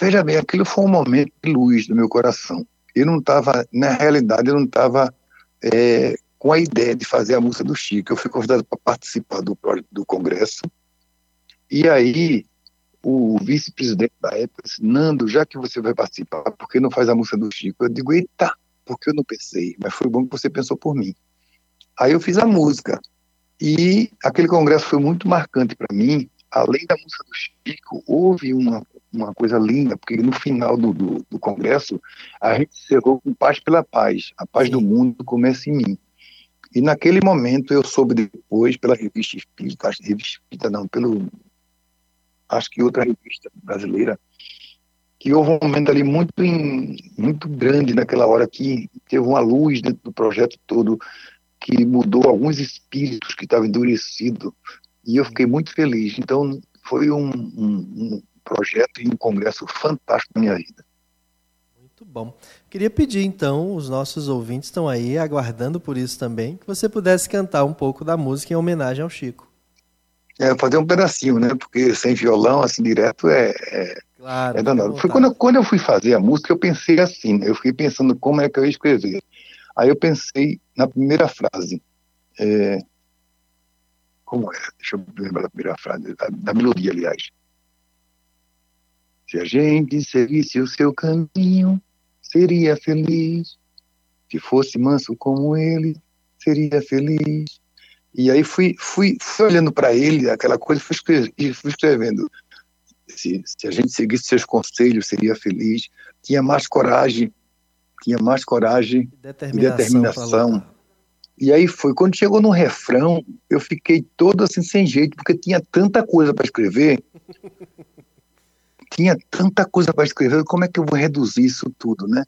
[SPEAKER 7] Veja bem, aquilo foi um momento de luz no meu coração. Eu não estava, na realidade, eu não estava é, com a ideia de fazer a música do Chico. Eu fui convidado para participar do, do congresso. E aí, o vice-presidente da época disse, Nando, já que você vai participar, por que não faz a música do Chico? Eu digo, eita, porque eu não pensei, mas foi bom que você pensou por mim. Aí eu fiz a música. E aquele congresso foi muito marcante para mim. Além da música do Chico, houve uma, uma coisa linda, porque no final do, do, do congresso, a gente encerrou com Paz pela Paz. A paz Sim. do mundo começa em mim. E naquele momento eu soube depois, pela revista Espírita, revista Espírita não, pelo acho que outra revista brasileira, que houve um momento ali muito, in, muito grande naquela hora que teve uma luz dentro do projeto todo que mudou alguns espíritos que estavam endurecidos e eu fiquei muito feliz. Então foi um, um, um projeto e um congresso fantástico na minha vida.
[SPEAKER 2] Muito bom. Queria pedir então, os nossos ouvintes estão aí aguardando por isso também, que você pudesse cantar um pouco da música em homenagem ao Chico.
[SPEAKER 7] É, fazer um pedacinho, né? Porque sem violão, assim, direto é, é, claro, é danado. Foi quando, quando eu fui fazer a música, eu pensei assim, né? eu fiquei pensando como é que eu ia escrever. Aí eu pensei na primeira frase. É, como é? Deixa eu lembrar da primeira frase, da, da melodia, aliás. Se a gente seguisse o seu caminho, seria feliz. Se fosse manso como ele, seria feliz. E aí fui, fui, fui olhando para ele, aquela coisa, fui escrevendo, fui escrevendo. Se, se a gente seguisse seus conselhos, seria feliz. Tinha mais coragem, tinha mais coragem determinação e determinação. E aí foi, quando chegou no refrão, eu fiquei todo assim sem jeito, porque tinha tanta coisa para escrever. tinha tanta coisa para escrever, como é que eu vou reduzir isso tudo, né?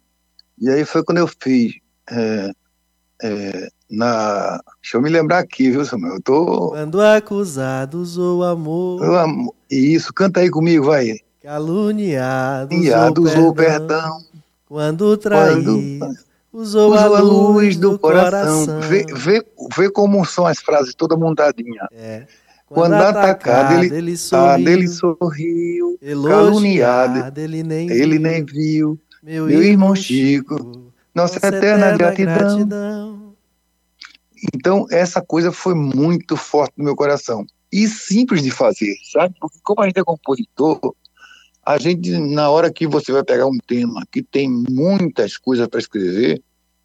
[SPEAKER 7] E aí foi quando eu fiz é, é, na. Deixa eu me lembrar aqui, viu, Samuel? Eu tô.
[SPEAKER 2] Quando acusados ou amor.
[SPEAKER 7] Eu amo... Isso, canta aí comigo, vai.
[SPEAKER 2] Caluniados,
[SPEAKER 7] Caluniados ou perdão. perdão.
[SPEAKER 2] Quando traído. Quando... Usou, a luz do, do coração. coração.
[SPEAKER 7] Vê, vê, vê como são as frases toda montadinha.
[SPEAKER 2] É.
[SPEAKER 7] Quando, Quando atacado, ele, ele sorriu, ele sorriu caluniado,
[SPEAKER 2] ele nem,
[SPEAKER 7] ele nem viu. Meu, meu irmão Chico, Chico nossa, nossa eterna, eterna gratidão. gratidão. Então, essa coisa foi muito forte no meu coração. E simples de fazer, sabe? Porque como a gente é compositor, a gente, na hora que você vai pegar um tema que tem muitas coisas para escrever,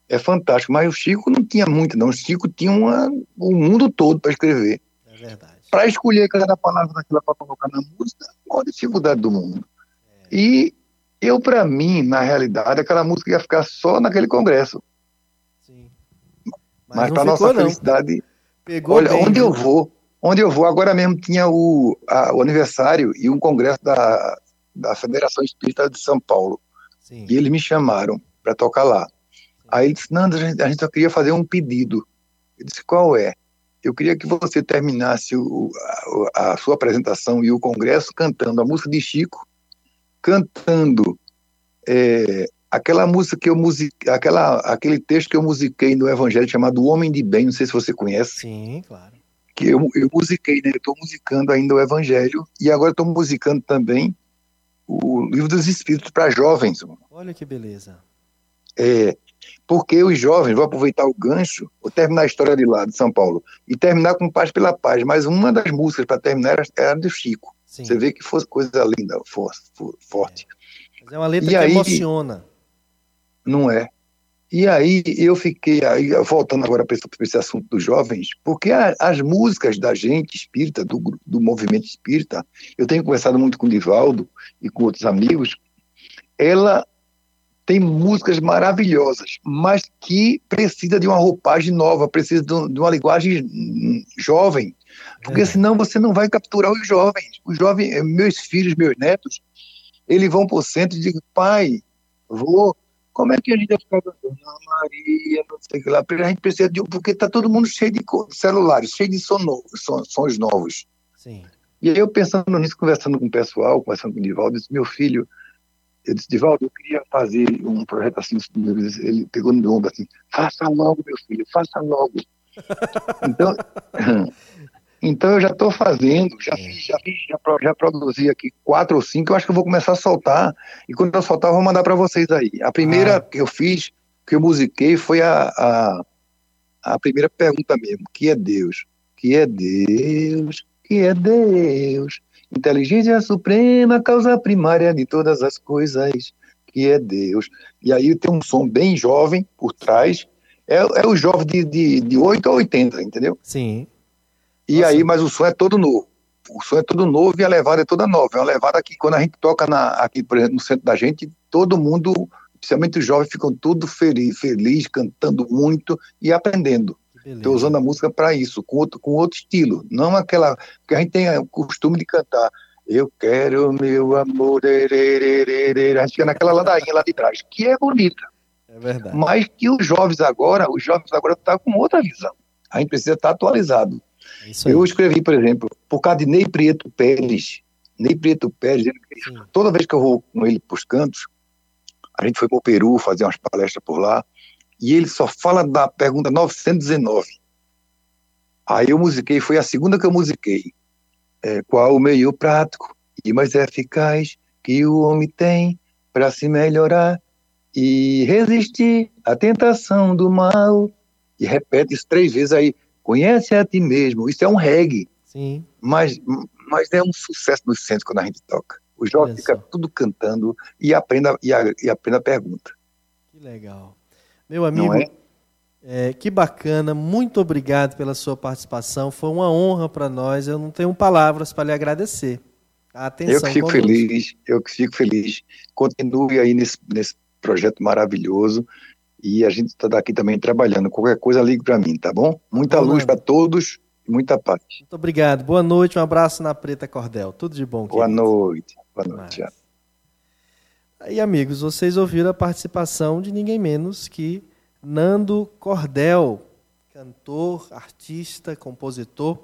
[SPEAKER 7] é fantástico. Mas o Chico não tinha muito, não. O Chico tinha uma, o mundo todo para escrever.
[SPEAKER 2] É verdade.
[SPEAKER 7] Para escolher cada palavra daquela para colocar na música, é a maior dificuldade do mundo. É. E eu, para mim, na realidade, aquela música ia ficar só naquele congresso.
[SPEAKER 2] Sim.
[SPEAKER 7] Mas, Mas para nossa não. felicidade, Pegou olha, bem, onde eu vou, onde eu vou, agora mesmo tinha o, a, o aniversário e um congresso da, da Federação Espírita de São Paulo. Sim. E eles me chamaram para tocar lá. Aí ele disse, Nando, a gente, a gente só queria fazer um pedido. Eu disse, qual é? Eu queria que você terminasse o, a, a, sua apresentação e o congresso cantando a música de Chico cantando é, aquela música que eu musiquei, aquela, aquele texto que eu musiquei no Evangelho chamado O Homem de Bem, não sei se você conhece.
[SPEAKER 2] Sim, claro.
[SPEAKER 7] Que eu, eu musiquei, né? Estou musicando ainda o Evangelho e agora estou musicando também o Livro dos Espíritos para jovens.
[SPEAKER 2] Olha que beleza.
[SPEAKER 7] É, porque os jovens, vou aproveitar o gancho, vou terminar a história de lá, de São Paulo, e terminar com Paz pela Paz, mas uma das músicas para terminar era, era do Chico. Sim. Você vê que foi coisa linda, forte.
[SPEAKER 2] É. Mas é uma letra e que aí, emociona.
[SPEAKER 7] Não é. E aí eu fiquei, aí, voltando agora para esse assunto dos jovens, porque a, as músicas da gente espírita, do, do movimento espírita, eu tenho conversado muito com o Divaldo e com outros amigos, ela tem músicas maravilhosas, mas que precisa de uma roupagem nova, precisa de, de uma linguagem hum, jovem, porque é. senão você não vai capturar os jovens. Os jovens, meus filhos, meus netos, eles vão para o centro e dizem, pai, vou, como é que a gente vai ficar cantando? Maria, não sei o que lá. A gente precisa de porque está todo mundo cheio de celulares, cheio de som novo, sons novos.
[SPEAKER 2] Sim.
[SPEAKER 7] E aí eu pensando nisso, conversando com o pessoal, conversando com o Divaldo, disse, meu filho, eu disse, Divaldo, eu queria fazer um projeto assim, ele pegou no ombro assim, faça logo, meu filho, faça logo. então, Então eu já estou fazendo, já é. fiz, já, fiz já, já, produzi aqui quatro ou cinco, eu acho que eu vou começar a soltar. E quando eu soltar, eu vou mandar para vocês aí. A primeira ah. que eu fiz, que eu musiquei, foi a, a, a primeira pergunta mesmo: que é Deus? Que é Deus? Que é Deus? Inteligência suprema, causa primária de todas as coisas, que é Deus. E aí tem um som bem jovem por trás. É, é o jovem de, de, de 8 a 80, entendeu?
[SPEAKER 2] Sim.
[SPEAKER 7] E
[SPEAKER 2] Nossa.
[SPEAKER 7] aí, mas o som é todo novo. O som é todo novo e a levada é toda nova. É uma levada que quando a gente toca na, aqui, por exemplo, no centro da gente, todo mundo, principalmente os jovens, ficam tudo feliz, feliz cantando muito e aprendendo. Estou usando a música para isso, com outro, com outro estilo. Não aquela. Porque a gente tem o costume de cantar. Eu quero meu amor. A gente fica naquela ladainha lá de trás, que é bonita.
[SPEAKER 2] É verdade.
[SPEAKER 7] Mas que os jovens agora, os jovens agora estão com outra visão. A gente precisa estar atualizado.
[SPEAKER 2] É isso aí.
[SPEAKER 7] Eu escrevi, por exemplo, por causa de Ney Prieto Pérez. Ney Prieto Pérez, ele- toda vez que eu vou com ele para os cantos, a gente foi para o Peru fazer umas palestras por lá, e ele só fala da pergunta 919. Aí eu musiquei, foi a segunda que eu musiquei. É, qual o meio prático e mais eficaz que o homem tem para se melhorar e resistir à tentação do mal? E repete isso três vezes aí. Conhece a ti mesmo. Isso é um reggae
[SPEAKER 2] Sim.
[SPEAKER 7] mas, mas é um sucesso nos centros quando a gente toca. O jovem fica tudo cantando e aprenda, e, a, e aprenda a pergunta.
[SPEAKER 2] Que legal. Meu amigo,
[SPEAKER 7] é?
[SPEAKER 2] é, que bacana. Muito obrigado pela sua participação. Foi uma honra para nós. Eu não tenho palavras para lhe agradecer. Atenção
[SPEAKER 7] Eu que fico
[SPEAKER 2] conosco.
[SPEAKER 7] feliz, eu que fico feliz. Continue aí nesse, nesse projeto maravilhoso e a gente está daqui também trabalhando. Qualquer coisa, ligue para mim, tá bom? Muita luz para todos e muita paz.
[SPEAKER 2] Muito obrigado. Boa noite. Um abraço na Preta Cordel. Tudo de bom.
[SPEAKER 7] Boa
[SPEAKER 2] querido.
[SPEAKER 7] noite. Boa
[SPEAKER 2] Mas-
[SPEAKER 7] noite. tchau.
[SPEAKER 2] Aí, amigos, vocês ouviram a participação de ninguém menos que Nando Cordel, cantor, artista, compositor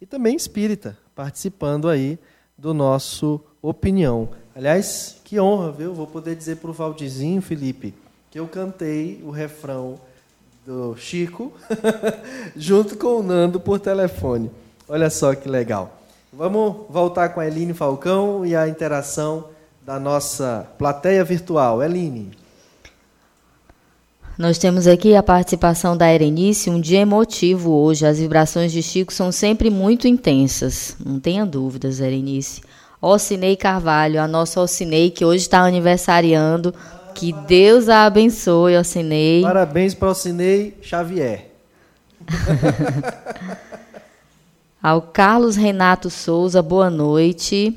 [SPEAKER 2] e também espírita, participando aí do nosso Opinião. Aliás, que honra, viu? Vou poder dizer para o Valdizinho, Felipe, que eu cantei o refrão do Chico junto com o Nando por telefone. Olha só que legal. Vamos voltar com a Eline Falcão e a interação da nossa plateia virtual. Eline.
[SPEAKER 3] Nós temos aqui a participação da Erenice, um dia emotivo hoje. As vibrações de Chico são sempre muito intensas. Não tenha dúvidas, Erenice. Alcinei Carvalho, a nossa Alcinei, que hoje está aniversariando. Que Deus a abençoe, Alcinei.
[SPEAKER 2] Parabéns para o Cinei Xavier.
[SPEAKER 3] Ao Carlos Renato Souza, boa noite.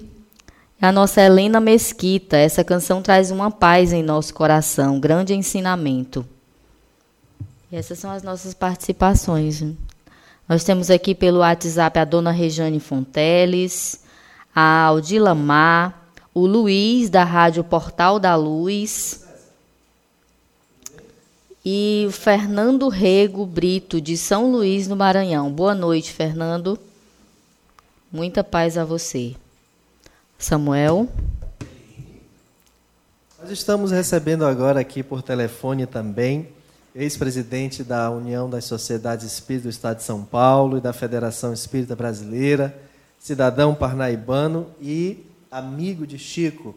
[SPEAKER 3] A nossa Helena Mesquita, essa canção traz uma paz em nosso coração, grande ensinamento. E essas são as nossas participações. Nós temos aqui pelo WhatsApp a dona Rejane Fonteles, a Aldila Mar, o Luiz da Rádio Portal da Luz e Fernando Rego Brito de São Luís, no Maranhão. Boa noite, Fernando. Muita paz a você. Samuel.
[SPEAKER 2] Nós estamos recebendo agora aqui por telefone também ex-presidente da União das Sociedades Espíritas do Estado de São Paulo e da Federação Espírita Brasileira, cidadão parnaibano e amigo de Chico.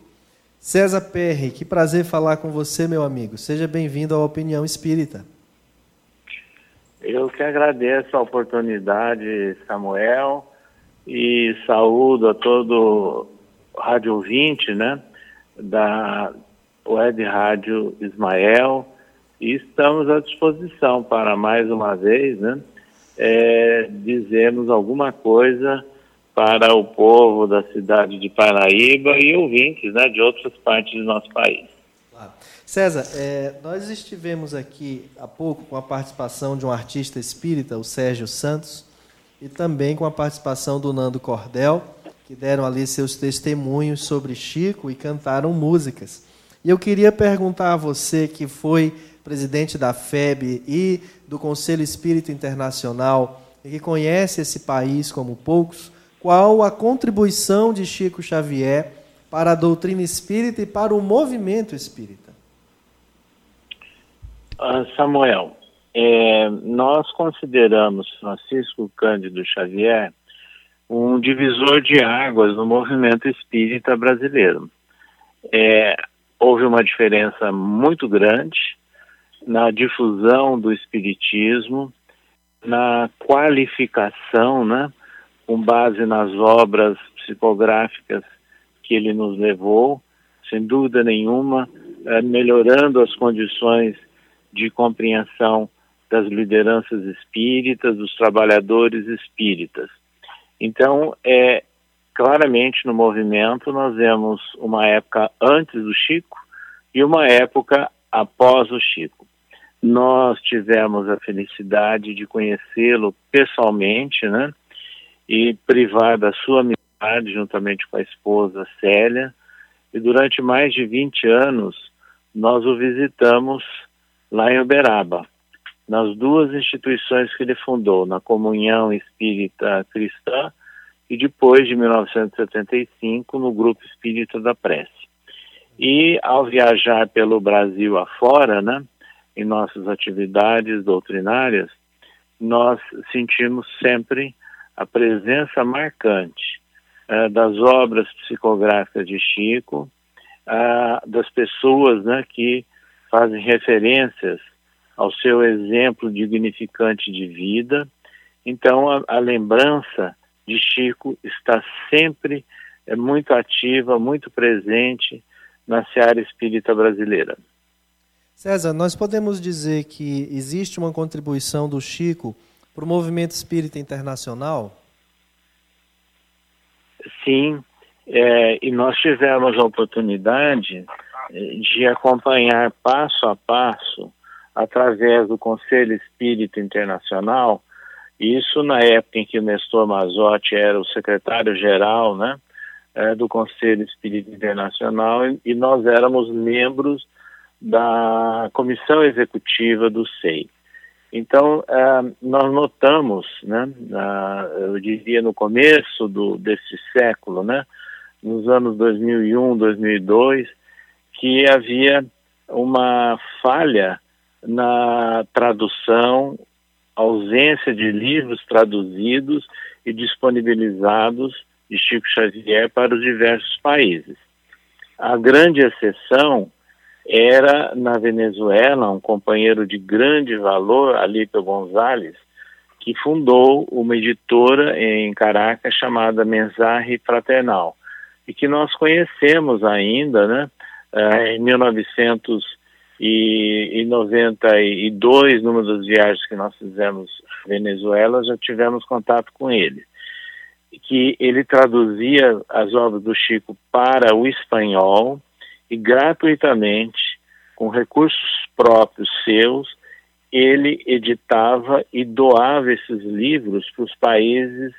[SPEAKER 2] César Perry, que prazer falar com você, meu amigo. Seja bem-vindo à Opinião Espírita.
[SPEAKER 8] Eu que agradeço a oportunidade, Samuel, e saúdo a todo rádio ouvinte, né, da Web Rádio Ismael, e estamos à disposição para mais uma vez, né, é, dizermos alguma coisa para o povo da cidade de Paraíba e ouvintes, né, de outras partes do nosso país.
[SPEAKER 2] César, é, nós estivemos aqui há pouco com a participação de um artista espírita, o Sérgio Santos, e também com a participação do Nando Cordel, que deram ali seus testemunhos sobre Chico e cantaram músicas. E eu queria perguntar a você, que foi presidente da FEB e do Conselho Espírita Internacional, e que conhece esse país como poucos, qual a contribuição de Chico Xavier para a doutrina espírita e para o movimento espírita?
[SPEAKER 8] Ah, Samuel, é, nós consideramos Francisco Cândido Xavier um divisor de águas no movimento espírita brasileiro. É, houve uma diferença muito grande na difusão do espiritismo, na qualificação né, com base nas obras psicográficas que ele nos levou, sem dúvida nenhuma, é, melhorando as condições de compreensão das lideranças espíritas, dos trabalhadores espíritas. Então, é, claramente no movimento nós vemos uma época antes do Chico e uma época após o Chico. Nós tivemos a felicidade de conhecê-lo pessoalmente, né? E privar da sua amizade juntamente com a esposa Célia. E durante mais de 20 anos nós o visitamos lá em Uberaba, nas duas instituições que ele fundou, na Comunhão Espírita Cristã e depois de 1975 no Grupo Espírita da Prece. E ao viajar pelo Brasil afora, né, em nossas atividades doutrinárias, nós sentimos sempre a presença marcante uh, das obras psicográficas de Chico, uh, das pessoas né, que fazem referências ao seu exemplo dignificante de vida. Então, a, a lembrança de Chico está sempre é, muito ativa, muito presente na seara espírita brasileira.
[SPEAKER 2] César, nós podemos dizer que existe uma contribuição do Chico para o movimento espírita internacional?
[SPEAKER 8] Sim, é, e nós tivemos a oportunidade é, de acompanhar passo a passo, através do Conselho Espírita Internacional, isso na época em que o Nestor Mazotti era o secretário-geral né, é, do Conselho Espírita Internacional e nós éramos membros da comissão executiva do SEI. Então, é, nós notamos, né, eu diria no começo do, desse século, né, nos anos 2001, 2002, que havia uma falha na tradução ausência de livros traduzidos e disponibilizados de Chico Xavier para os diversos países. A grande exceção era na Venezuela, um companheiro de grande valor, Alípio Gonzalez, que fundou uma editora em Caracas chamada Mensaje Fraternal, e que nós conhecemos ainda, né, eh, em 1900 e em 92, numa das viagens que nós fizemos à Venezuela, já tivemos contato com ele. Que ele traduzia as obras do Chico para o espanhol e gratuitamente, com recursos próprios seus, ele editava e doava esses livros para os países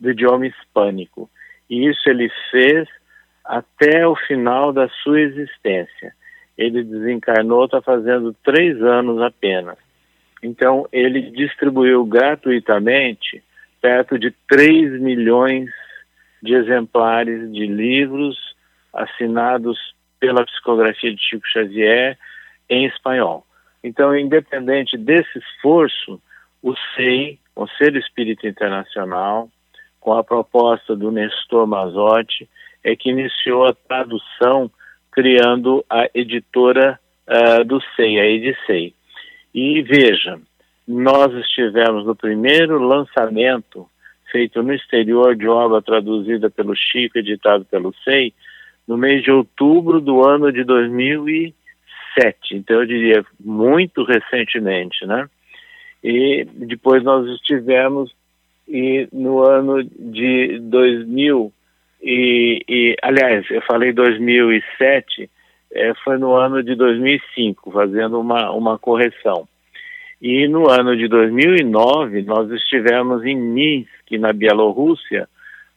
[SPEAKER 8] do idioma hispânico. E isso ele fez até o final da sua existência ele desencarnou, está fazendo três anos apenas. Então, ele distribuiu gratuitamente perto de 3 milhões de exemplares de livros assinados pela psicografia de Chico Xavier em espanhol. Então, independente desse esforço, o SEI, Conselho Espírita Internacional, com a proposta do Nestor Mazotti, é que iniciou a tradução criando a editora uh, do SEI, a Edicei. E veja, nós estivemos no primeiro lançamento feito no exterior de obra traduzida pelo Chico, editado pelo SEI, no mês de outubro do ano de 2007. Então, eu diria muito recentemente, né? E depois nós estivemos e no ano de 2000 e, e, aliás, eu falei 2007, é, foi no ano de 2005, fazendo uma, uma correção. E no ano de 2009, nós estivemos em Minsk, na Bielorrússia,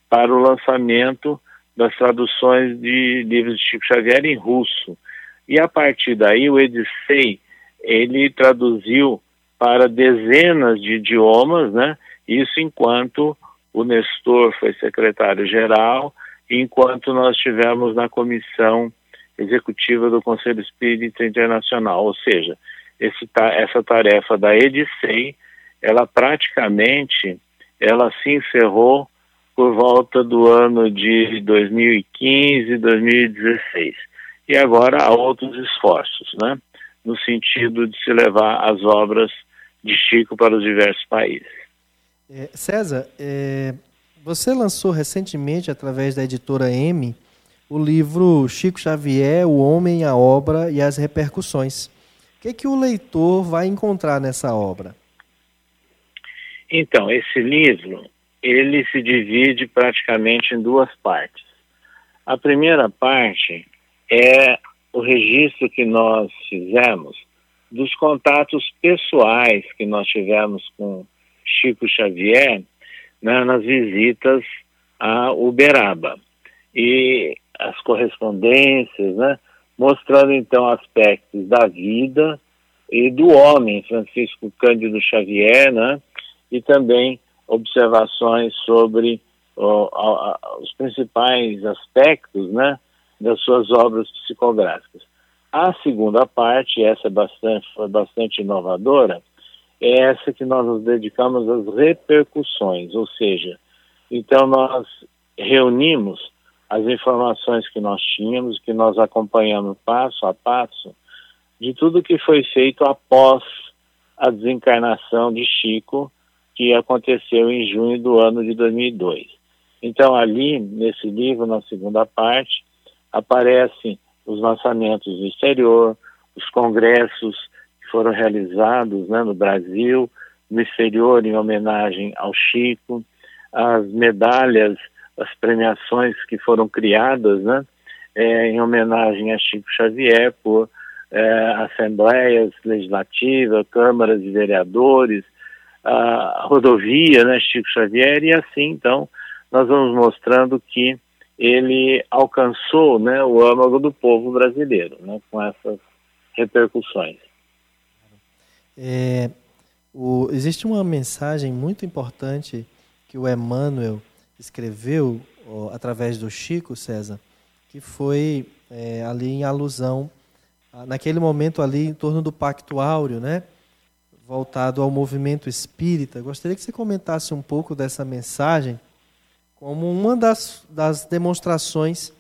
[SPEAKER 8] para o lançamento das traduções de livros de Chico Xavier em russo. E a partir daí, o Edicei, ele traduziu para dezenas de idiomas, né? Isso enquanto o Nestor foi secretário-geral, enquanto nós estivemos na comissão executiva do Conselho Espírita Internacional, ou seja, esse, essa tarefa da EDICEI, ela praticamente, ela se encerrou por volta do ano de 2015, 2016. E agora há outros esforços, né? No sentido de se levar as obras de Chico para os diversos países.
[SPEAKER 2] É, César, é, Você lançou recentemente, através da editora M, o livro Chico Xavier, O Homem, a Obra e as Repercussões. O que, é que o leitor vai encontrar nessa obra?
[SPEAKER 8] Então, esse livro, ele se divide praticamente em duas partes. A primeira parte é o registro que nós fizemos dos contatos pessoais que nós tivemos com Chico Xavier né, nas visitas a Uberaba. E as correspondências, né, mostrando então aspectos da vida e do homem, Francisco Cândido Xavier, né, e também observações sobre os principais aspectos né, das suas obras psicográficas. A segunda parte, essa é bastante, foi bastante inovadora, é essa que nós nos dedicamos às repercussões, ou seja, então nós reunimos as informações que nós tínhamos, que nós acompanhamos passo a passo, de tudo que foi feito após a desencarnação de Chico, que aconteceu em junho do ano de 2002. Então, ali, nesse livro, na segunda parte, aparecem os lançamentos no exterior, os congressos que foram realizados né, no Brasil, no exterior, em homenagem ao Chico, as medalhas, as premiações que foram criadas né, é, em homenagem a Chico Xavier por é, assembleias legislativas, câmaras de vereadores, a rodovia, né, Chico Xavier, e assim, então, nós vamos mostrando que ele alcançou né, o âmago do povo brasileiro, né, com essas repercussões.
[SPEAKER 2] É, o, existe uma mensagem muito importante que o Emmanuel escreveu ó, através do Chico César, que foi é, ali em alusão, naquele momento ali em torno do Pacto Áureo, né? Voltado ao movimento espírita. Gostaria que você comentasse um pouco dessa mensagem como uma das, das demonstrações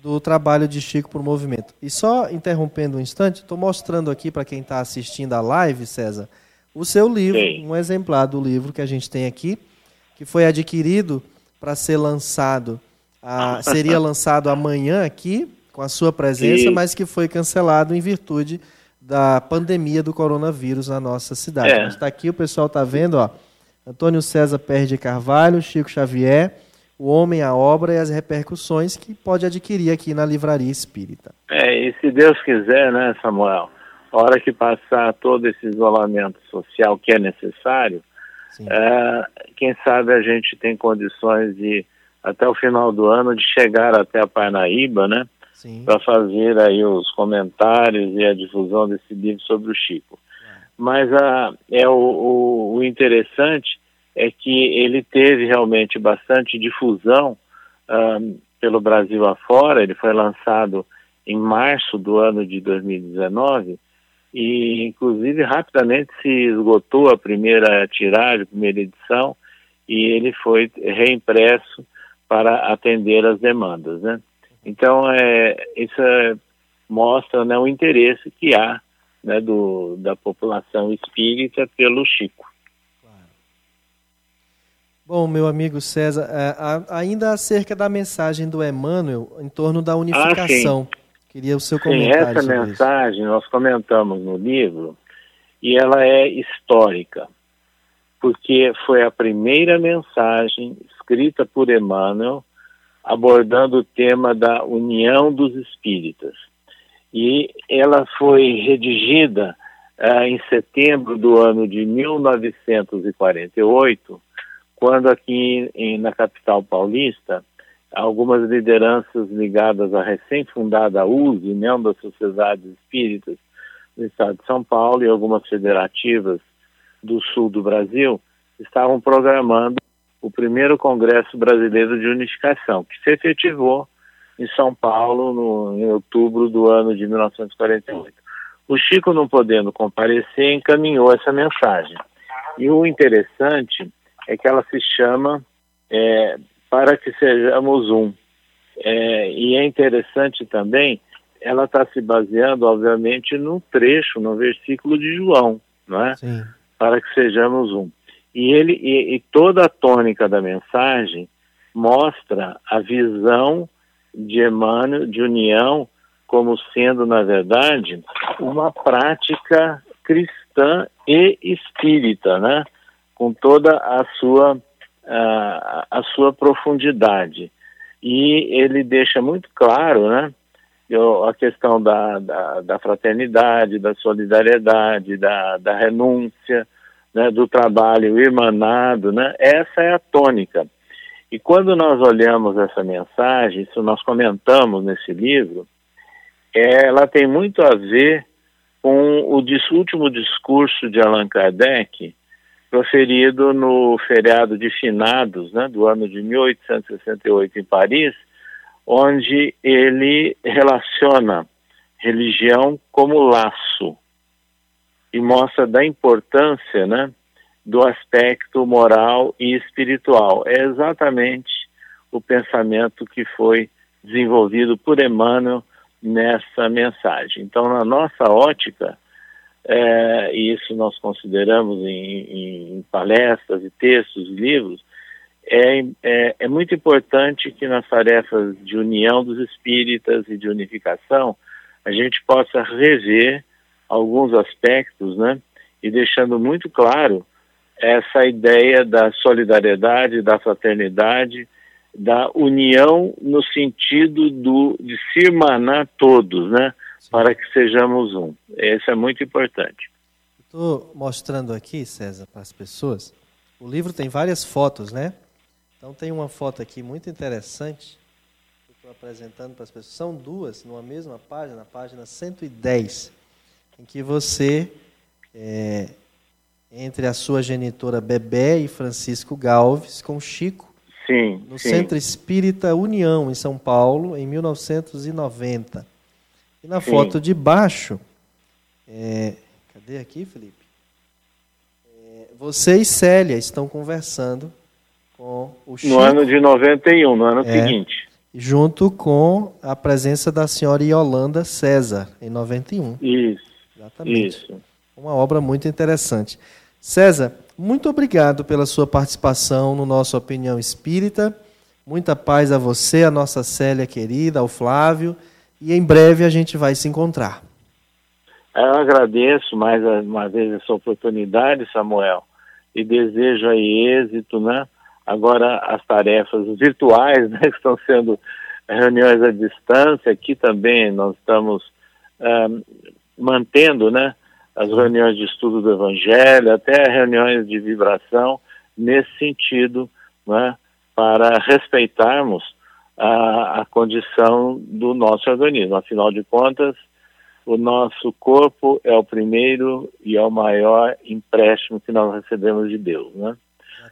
[SPEAKER 2] do trabalho de Chico para o movimento. E só interrompendo um instante, estou mostrando aqui para quem está assistindo a live, César, o seu livro, Sim. um exemplar do livro que a gente tem aqui, que foi adquirido para ser lançado, a, seria lançado amanhã aqui, com a sua presença, Sim. mas que foi cancelado em virtude da pandemia do coronavírus na nossa cidade. É. Está aqui, o pessoal está vendo, ó, Antônio César Pérez de Carvalho, Chico Xavier, o Homem, a Obra e as Repercussões, que pode adquirir aqui na Livraria Espírita.
[SPEAKER 8] É, e se Deus quiser, né, Samuel, a hora que passar todo esse isolamento social que é necessário, é, quem sabe a gente tem condições de, até o final do ano, de chegar até a Parnaíba, né, para fazer aí os comentários e a difusão desse livro sobre o Chico. É. Mas a, é o, o, o interessante é que ele teve realmente bastante difusão um, pelo Brasil afora. Ele foi lançado em março do ano de 2019 e, inclusive, rapidamente se esgotou a primeira tiragem, a primeira edição, e ele foi reimpresso para atender as demandas, né? Então, é, isso é, mostra né, o interesse que há né, do, da população espírita pelo Chico.
[SPEAKER 2] Bom, meu amigo César, é, ainda acerca da mensagem do Emmanuel em torno da unificação. Ah, Queria o seu comentário.
[SPEAKER 8] Sim, essa mensagem isso. nós comentamos no livro e ela é histórica, porque foi a primeira mensagem escrita por Emmanuel abordando o tema da união dos espíritas. E ela foi redigida uh, em setembro do ano de 1948 quando aqui em, na capital paulista, algumas lideranças ligadas à recém-fundada USE, União das Sociedades Espíritas, do estado de São Paulo, e algumas federativas do sul do Brasil, estavam programando o primeiro Congresso Brasileiro de Unificação, que se efetivou em São Paulo no, em outubro do ano de 1948. O Chico, não podendo comparecer, encaminhou essa mensagem. E o interessante é que ela se chama é, Para que Sejamos Um. É, e é interessante também, ela está se baseando, obviamente, no trecho, no versículo de João, não é? Sim. Para que sejamos um. E, ele, e, e toda a tônica da mensagem mostra a visão de Emmanuel de união como sendo, na verdade, uma prática cristã e espírita, né? com toda a sua, a, a sua profundidade. E ele deixa muito claro né, a questão da, da, da fraternidade, da solidariedade, da, da renúncia, né, do trabalho irmanado, né? essa é a tônica. E quando nós olhamos essa mensagem, isso nós comentamos nesse livro, ela tem muito a ver com o último discurso de Allan Kardec, proferido no feriado de finados né, do ano de 1868 em Paris, onde ele relaciona religião como laço e mostra da importância né, do aspecto moral e espiritual. É exatamente o pensamento que foi desenvolvido por Emmanuel nessa mensagem. Então, na nossa ótica, é, e isso nós consideramos em, em, palestras e textos livros, é, é, é, muito importante que nas tarefas de união dos espíritas e de unificação a gente possa rever alguns aspectos, né? E deixando muito claro essa ideia da solidariedade, da fraternidade, da união no sentido do, de se irmanar todos, né? Sim. Para que sejamos um. Isso é muito importante.
[SPEAKER 2] Estou mostrando aqui, César, para as pessoas. O livro tem várias fotos, né? Então tem uma foto aqui muito interessante que estou apresentando para as pessoas. São duas numa mesma página, na página 110, em que você, é, entre a sua genitora Bebé e Francisco Galves, com Chico,
[SPEAKER 8] Sim,
[SPEAKER 2] no
[SPEAKER 8] sim.
[SPEAKER 2] Centro Espírita União, em São Paulo, em 1990. E na sim. foto de baixo, é, cadê aqui, Felipe? É, você e Célia estão conversando com o Chico.
[SPEAKER 8] No ano de 91, no ano seguinte.
[SPEAKER 2] Junto com a presença da senhora Yolanda César, em 91.
[SPEAKER 8] Isso.
[SPEAKER 2] Exatamente.
[SPEAKER 8] Isso.
[SPEAKER 2] Uma obra muito interessante. César, muito obrigado pela sua participação no nosso Opinião Espírita. Muita paz a você, a nossa Célia querida, ao Flávio. E em breve a gente vai se encontrar.
[SPEAKER 8] Eu agradeço mais uma vez essa oportunidade, Samuel, e desejo aí êxito, né? Agora as tarefas virtuais, né, que estão sendo reuniões à distância, aqui também nós estamos um, mantendo, né, as reuniões de estudo do Evangelho, até reuniões de vibração, nesse sentido, né, para respeitarmos a, a condição do nosso organismo. Afinal de contas, o nosso corpo é o primeiro e é o maior empréstimo que nós recebemos de Deus, né?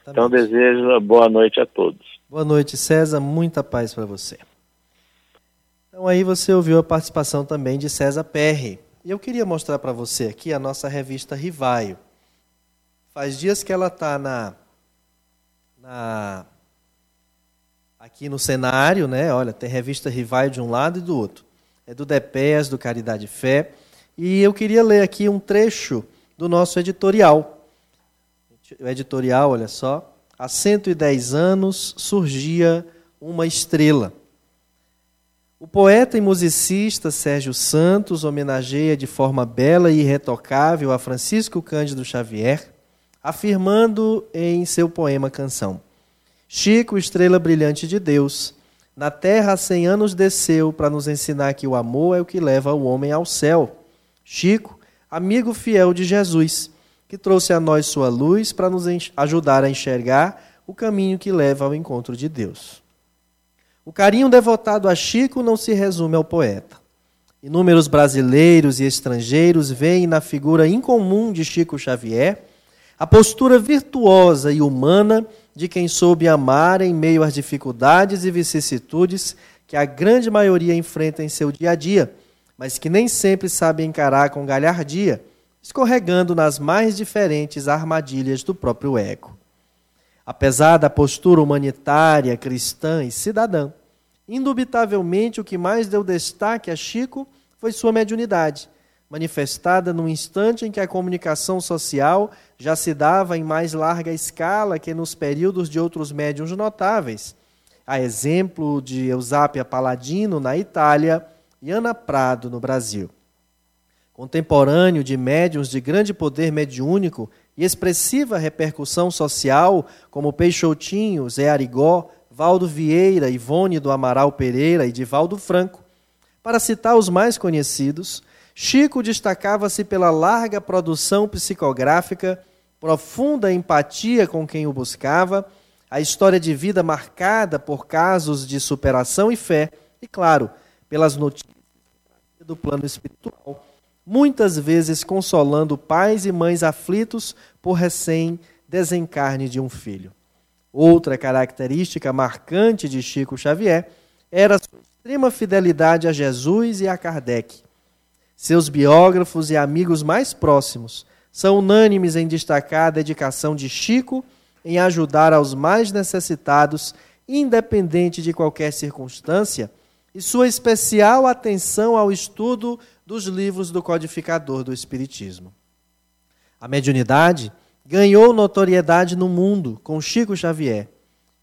[SPEAKER 8] Então desejo boa noite a todos.
[SPEAKER 2] Boa noite, César. Muita paz para você. Então aí você ouviu a participação também de César Perry. E eu queria mostrar para você aqui a nossa revista Rivaio. Faz dias que ela está na, na, aqui no cenário, né? Olha, tem revista Rivaio de um lado e do outro. É do DEPES, do Caridade e Fé. E eu queria ler aqui um trecho do nosso editorial. O editorial, olha só. Há 110 anos surgia uma estrela. O poeta e musicista Sérgio Santos homenageia de forma bela e irretocável a Francisco Cândido Xavier, afirmando em seu poema Canção: Chico, estrela brilhante de Deus, na terra há cem anos desceu para nos ensinar que o amor é o que leva o homem ao céu. Chico, amigo fiel de Jesus, que trouxe a nós sua luz para nos ajudar a enxergar o caminho que leva ao encontro de Deus. O carinho devotado a Chico não se resume ao poeta. Inúmeros brasileiros e estrangeiros veem na figura incomum de Chico Xavier a postura virtuosa e humana de quem soube amar em meio às dificuldades e vicissitudes que a grande maioria enfrenta em seu dia a dia, mas que nem sempre sabe encarar com galhardia, escorregando nas mais diferentes armadilhas do próprio ego. Apesar da postura humanitária, cristã e cidadã, indubitavelmente o que mais deu destaque a Chico foi sua mediunidade, manifestada num instante em que a comunicação social já se dava em mais larga escala que nos períodos de outros médiums notáveis, a exemplo de Eusápia Paladino na Itália e Ana Prado no Brasil. Contemporâneo de médiums de grande poder mediúnico e expressiva repercussão social, como Peixotinho, Zé Arigó, Valdo Vieira, Ivone do Amaral Pereira e Divaldo Franco, para citar os mais conhecidos, Chico destacava-se pela larga produção psicográfica, profunda empatia com quem o buscava a história de vida marcada por casos de superação e fé, e, claro, pelas notícias do plano espiritual, muitas vezes consolando pais e mães aflitos por recém-desencarne de um filho. Outra característica marcante de Chico Xavier era sua extrema fidelidade a Jesus e a Kardec. Seus biógrafos e amigos mais próximos são unânimes em destacar a dedicação de Chico em ajudar aos mais necessitados, independente de qualquer circunstância, e sua especial atenção ao estudo dos livros do codificador do Espiritismo. A mediunidade ganhou notoriedade no mundo com Chico Xavier.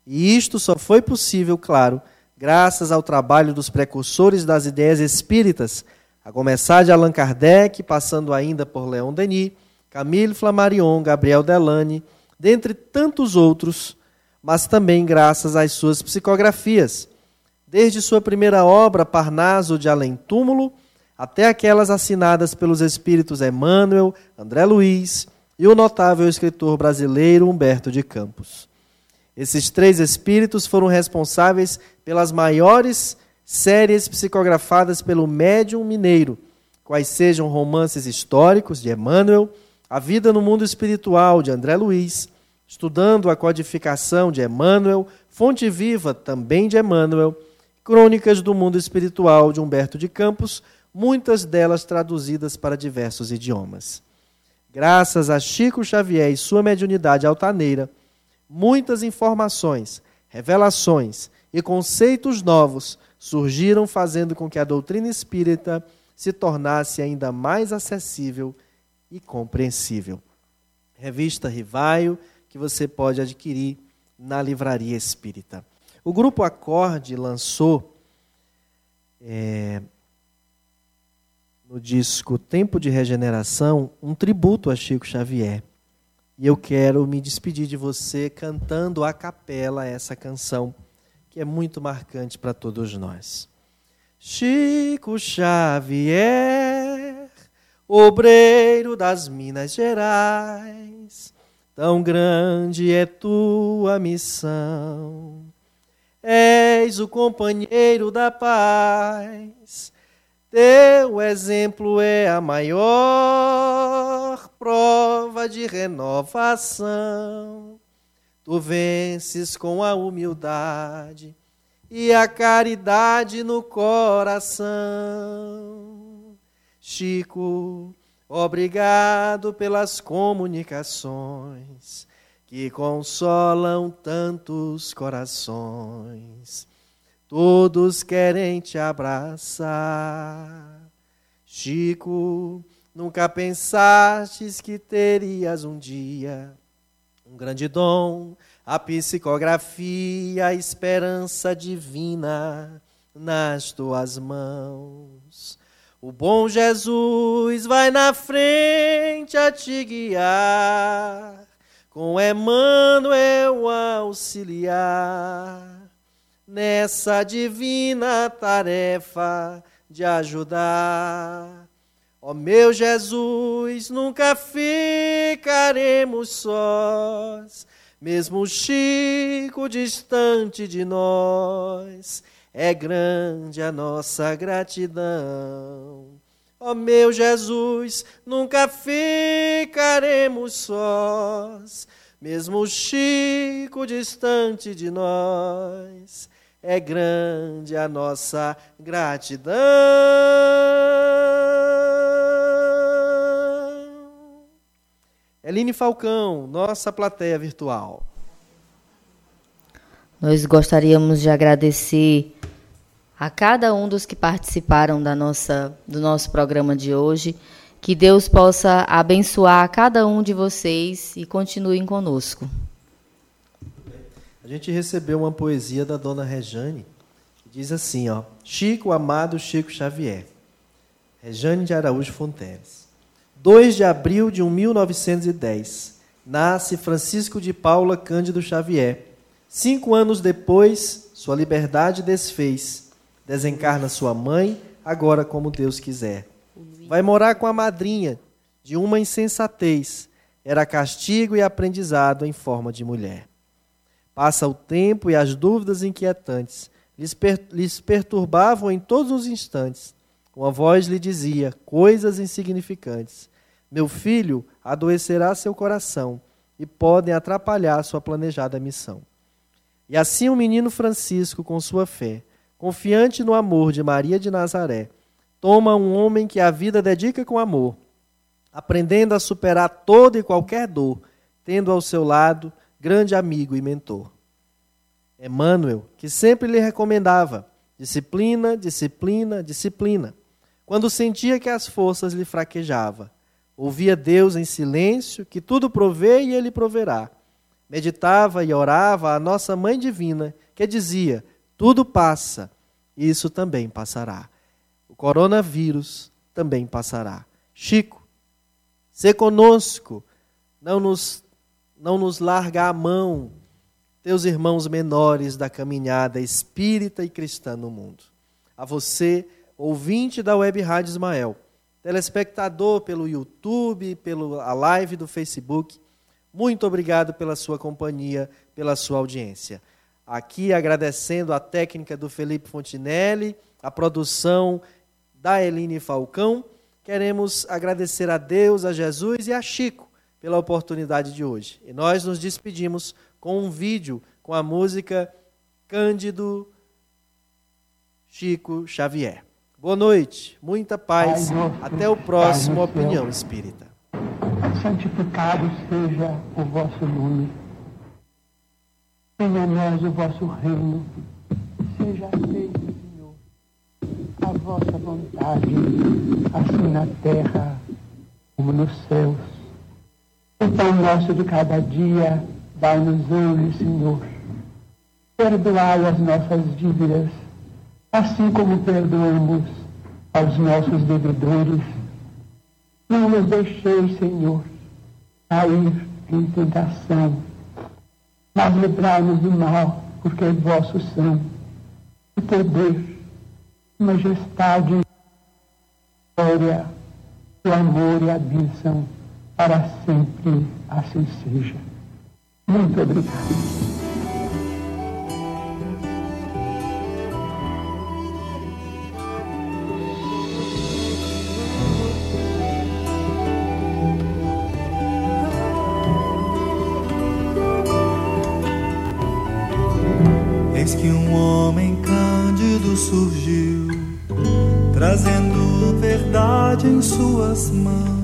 [SPEAKER 2] E isto só foi possível, claro, graças ao trabalho dos precursores das ideias espíritas, a começar de Allan Kardec, passando ainda por Leon Denis, Camille Flammarion, Gabriel Delane, dentre tantos outros, mas também graças às suas psicografias, desde sua primeira obra, Parnaso de Além Túmulo, até aquelas assinadas pelos espíritos Emmanuel, André Luiz e o notável escritor brasileiro Humberto de Campos. Esses três espíritos foram responsáveis pelas maiores séries psicografadas pelo médium mineiro, quais sejam romances históricos de Emmanuel, a Vida no Mundo Espiritual, de André Luiz, Estudando a Codificação, de Emmanuel, Fonte Viva, também de Emmanuel, Crônicas do Mundo Espiritual, de Humberto de Campos, muitas delas traduzidas para diversos idiomas. Graças a Chico Xavier e sua mediunidade altaneira, muitas informações, revelações e conceitos novos surgiram, fazendo com que a doutrina espírita se tornasse ainda mais acessível e compreensível. Revista Rivaio, que você pode adquirir na Livraria Espírita. O Grupo Acorde lançou é, no disco Tempo de Regeneração um tributo a Chico Xavier. E eu quero me despedir de você cantando a capela essa canção, que é muito marcante para todos nós. Chico Xavier obreiro das Minas Gerais, tão grande é tua missão. És o companheiro da paz, teu exemplo é a maior prova de renovação. Tu vences com a humildade e a caridade no coração Chico, obrigado pelas comunicações que consolam tantos corações. Todos querem te abraçar. Chico, nunca pensastes que terias um dia um grande dom, a psicografia, a esperança divina nas tuas mãos. O bom Jesus vai na frente a te guiar, com Emmanuel auxiliar, nessa divina tarefa de ajudar. Ó oh, meu Jesus, nunca ficaremos sós, mesmo Chico distante de nós é grande a nossa gratidão. Ó oh, meu Jesus, nunca ficaremos sós, mesmo Chico distante de nós. É grande a nossa gratidão. Eline Falcão, nossa plateia virtual.
[SPEAKER 3] Nós gostaríamos de agradecer a cada um dos que participaram da nossa, do nosso programa de hoje. Que Deus possa abençoar cada um de vocês e continuem conosco.
[SPEAKER 2] A gente recebeu uma poesia da dona Rejane, que diz assim, ó: Chico, amado Chico Xavier. Rejane de Araújo Fonteles. 2 de abril de 1910, nasce Francisco de Paula Cândido Xavier. Cinco anos depois, sua liberdade desfez. Desencarna sua mãe, agora como Deus quiser. Vai morar com a madrinha, de uma insensatez. Era castigo e aprendizado em forma de mulher. Passa o tempo e as dúvidas inquietantes lhes, per lhes perturbavam em todos os instantes. Uma voz lhe dizia coisas insignificantes. Meu filho, adoecerá seu coração e podem atrapalhar sua planejada missão. E assim o menino Francisco, com sua fé, confiante no amor de Maria de Nazaré, toma um homem que a vida dedica com amor, aprendendo a superar toda e qualquer dor, tendo ao seu lado grande amigo e mentor. Emmanuel, que sempre lhe recomendava disciplina, disciplina, disciplina, quando sentia que as forças lhe fraquejavam. Ouvia Deus em silêncio, que tudo provê e ele proverá. Meditava e orava a nossa Mãe Divina, que dizia: tudo passa, isso também passará. O coronavírus também passará. Chico, se conosco, não nos não nos larga a mão, teus irmãos menores da caminhada espírita e cristã no mundo. A você, ouvinte da Web Rádio Ismael, telespectador pelo YouTube, pela live do Facebook, muito obrigado pela sua companhia, pela sua audiência. Aqui agradecendo a técnica do Felipe Fontinelli, a produção da Eline Falcão, queremos agradecer a Deus, a Jesus e a Chico pela oportunidade de hoje. E nós nos despedimos com um vídeo com a música Cândido Chico Xavier. Boa noite, muita paz. Até o próximo Opinião Espírita.
[SPEAKER 9] Santificado seja o vosso nome. Venha a nós o vosso reino. Seja feito, Senhor, a vossa vontade, assim na terra como nos céus. O pão nosso de cada dia, dai-nos hoje, Senhor. Perdoai as nossas dívidas, assim como perdoamos aos nossos devedores. Não nos deixeis, Senhor, cair em tentação, mas livrai-nos do mal, porque vosso são o poder, majestade, glória, o amor e a bênção para sempre assim seja. Muito obrigado.
[SPEAKER 10] Eis que um homem cândido surgiu, trazendo verdade em suas mãos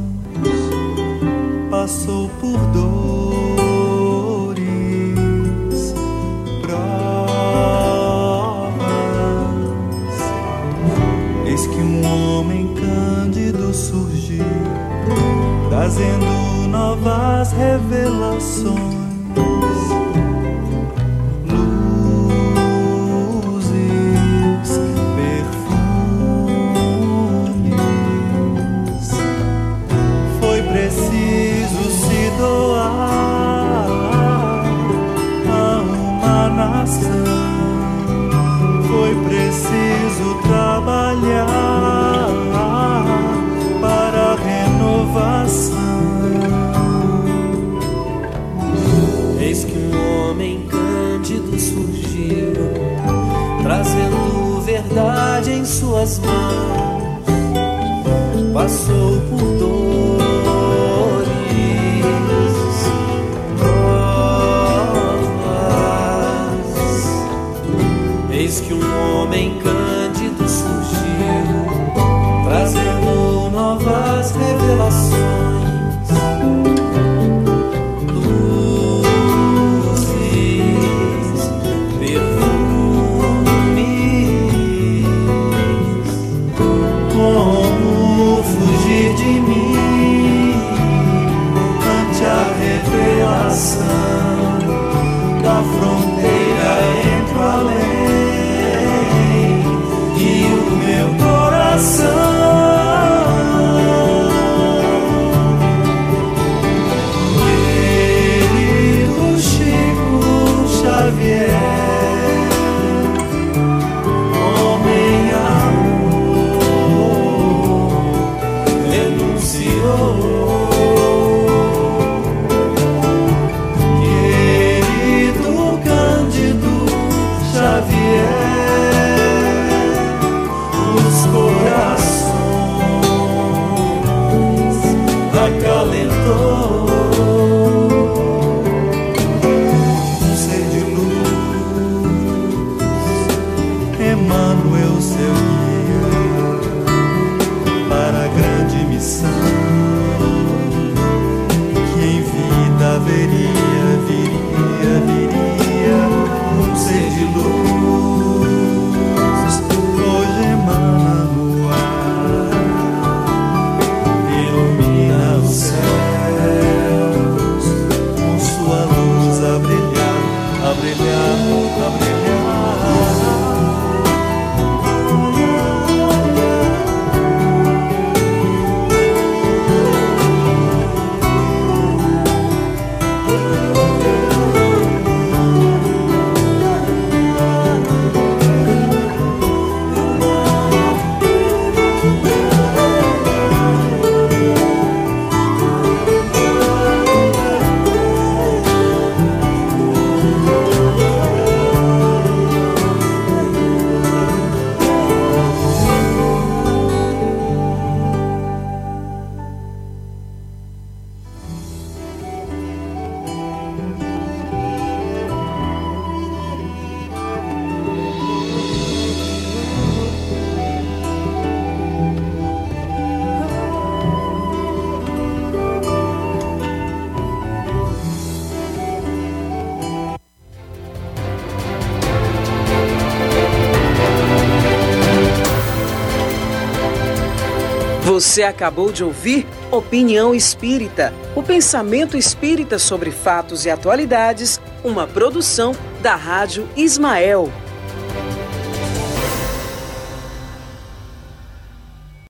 [SPEAKER 1] Você acabou de ouvir Opinião Espírita, o pensamento espírita sobre fatos e atualidades, uma produção da Rádio Ismael.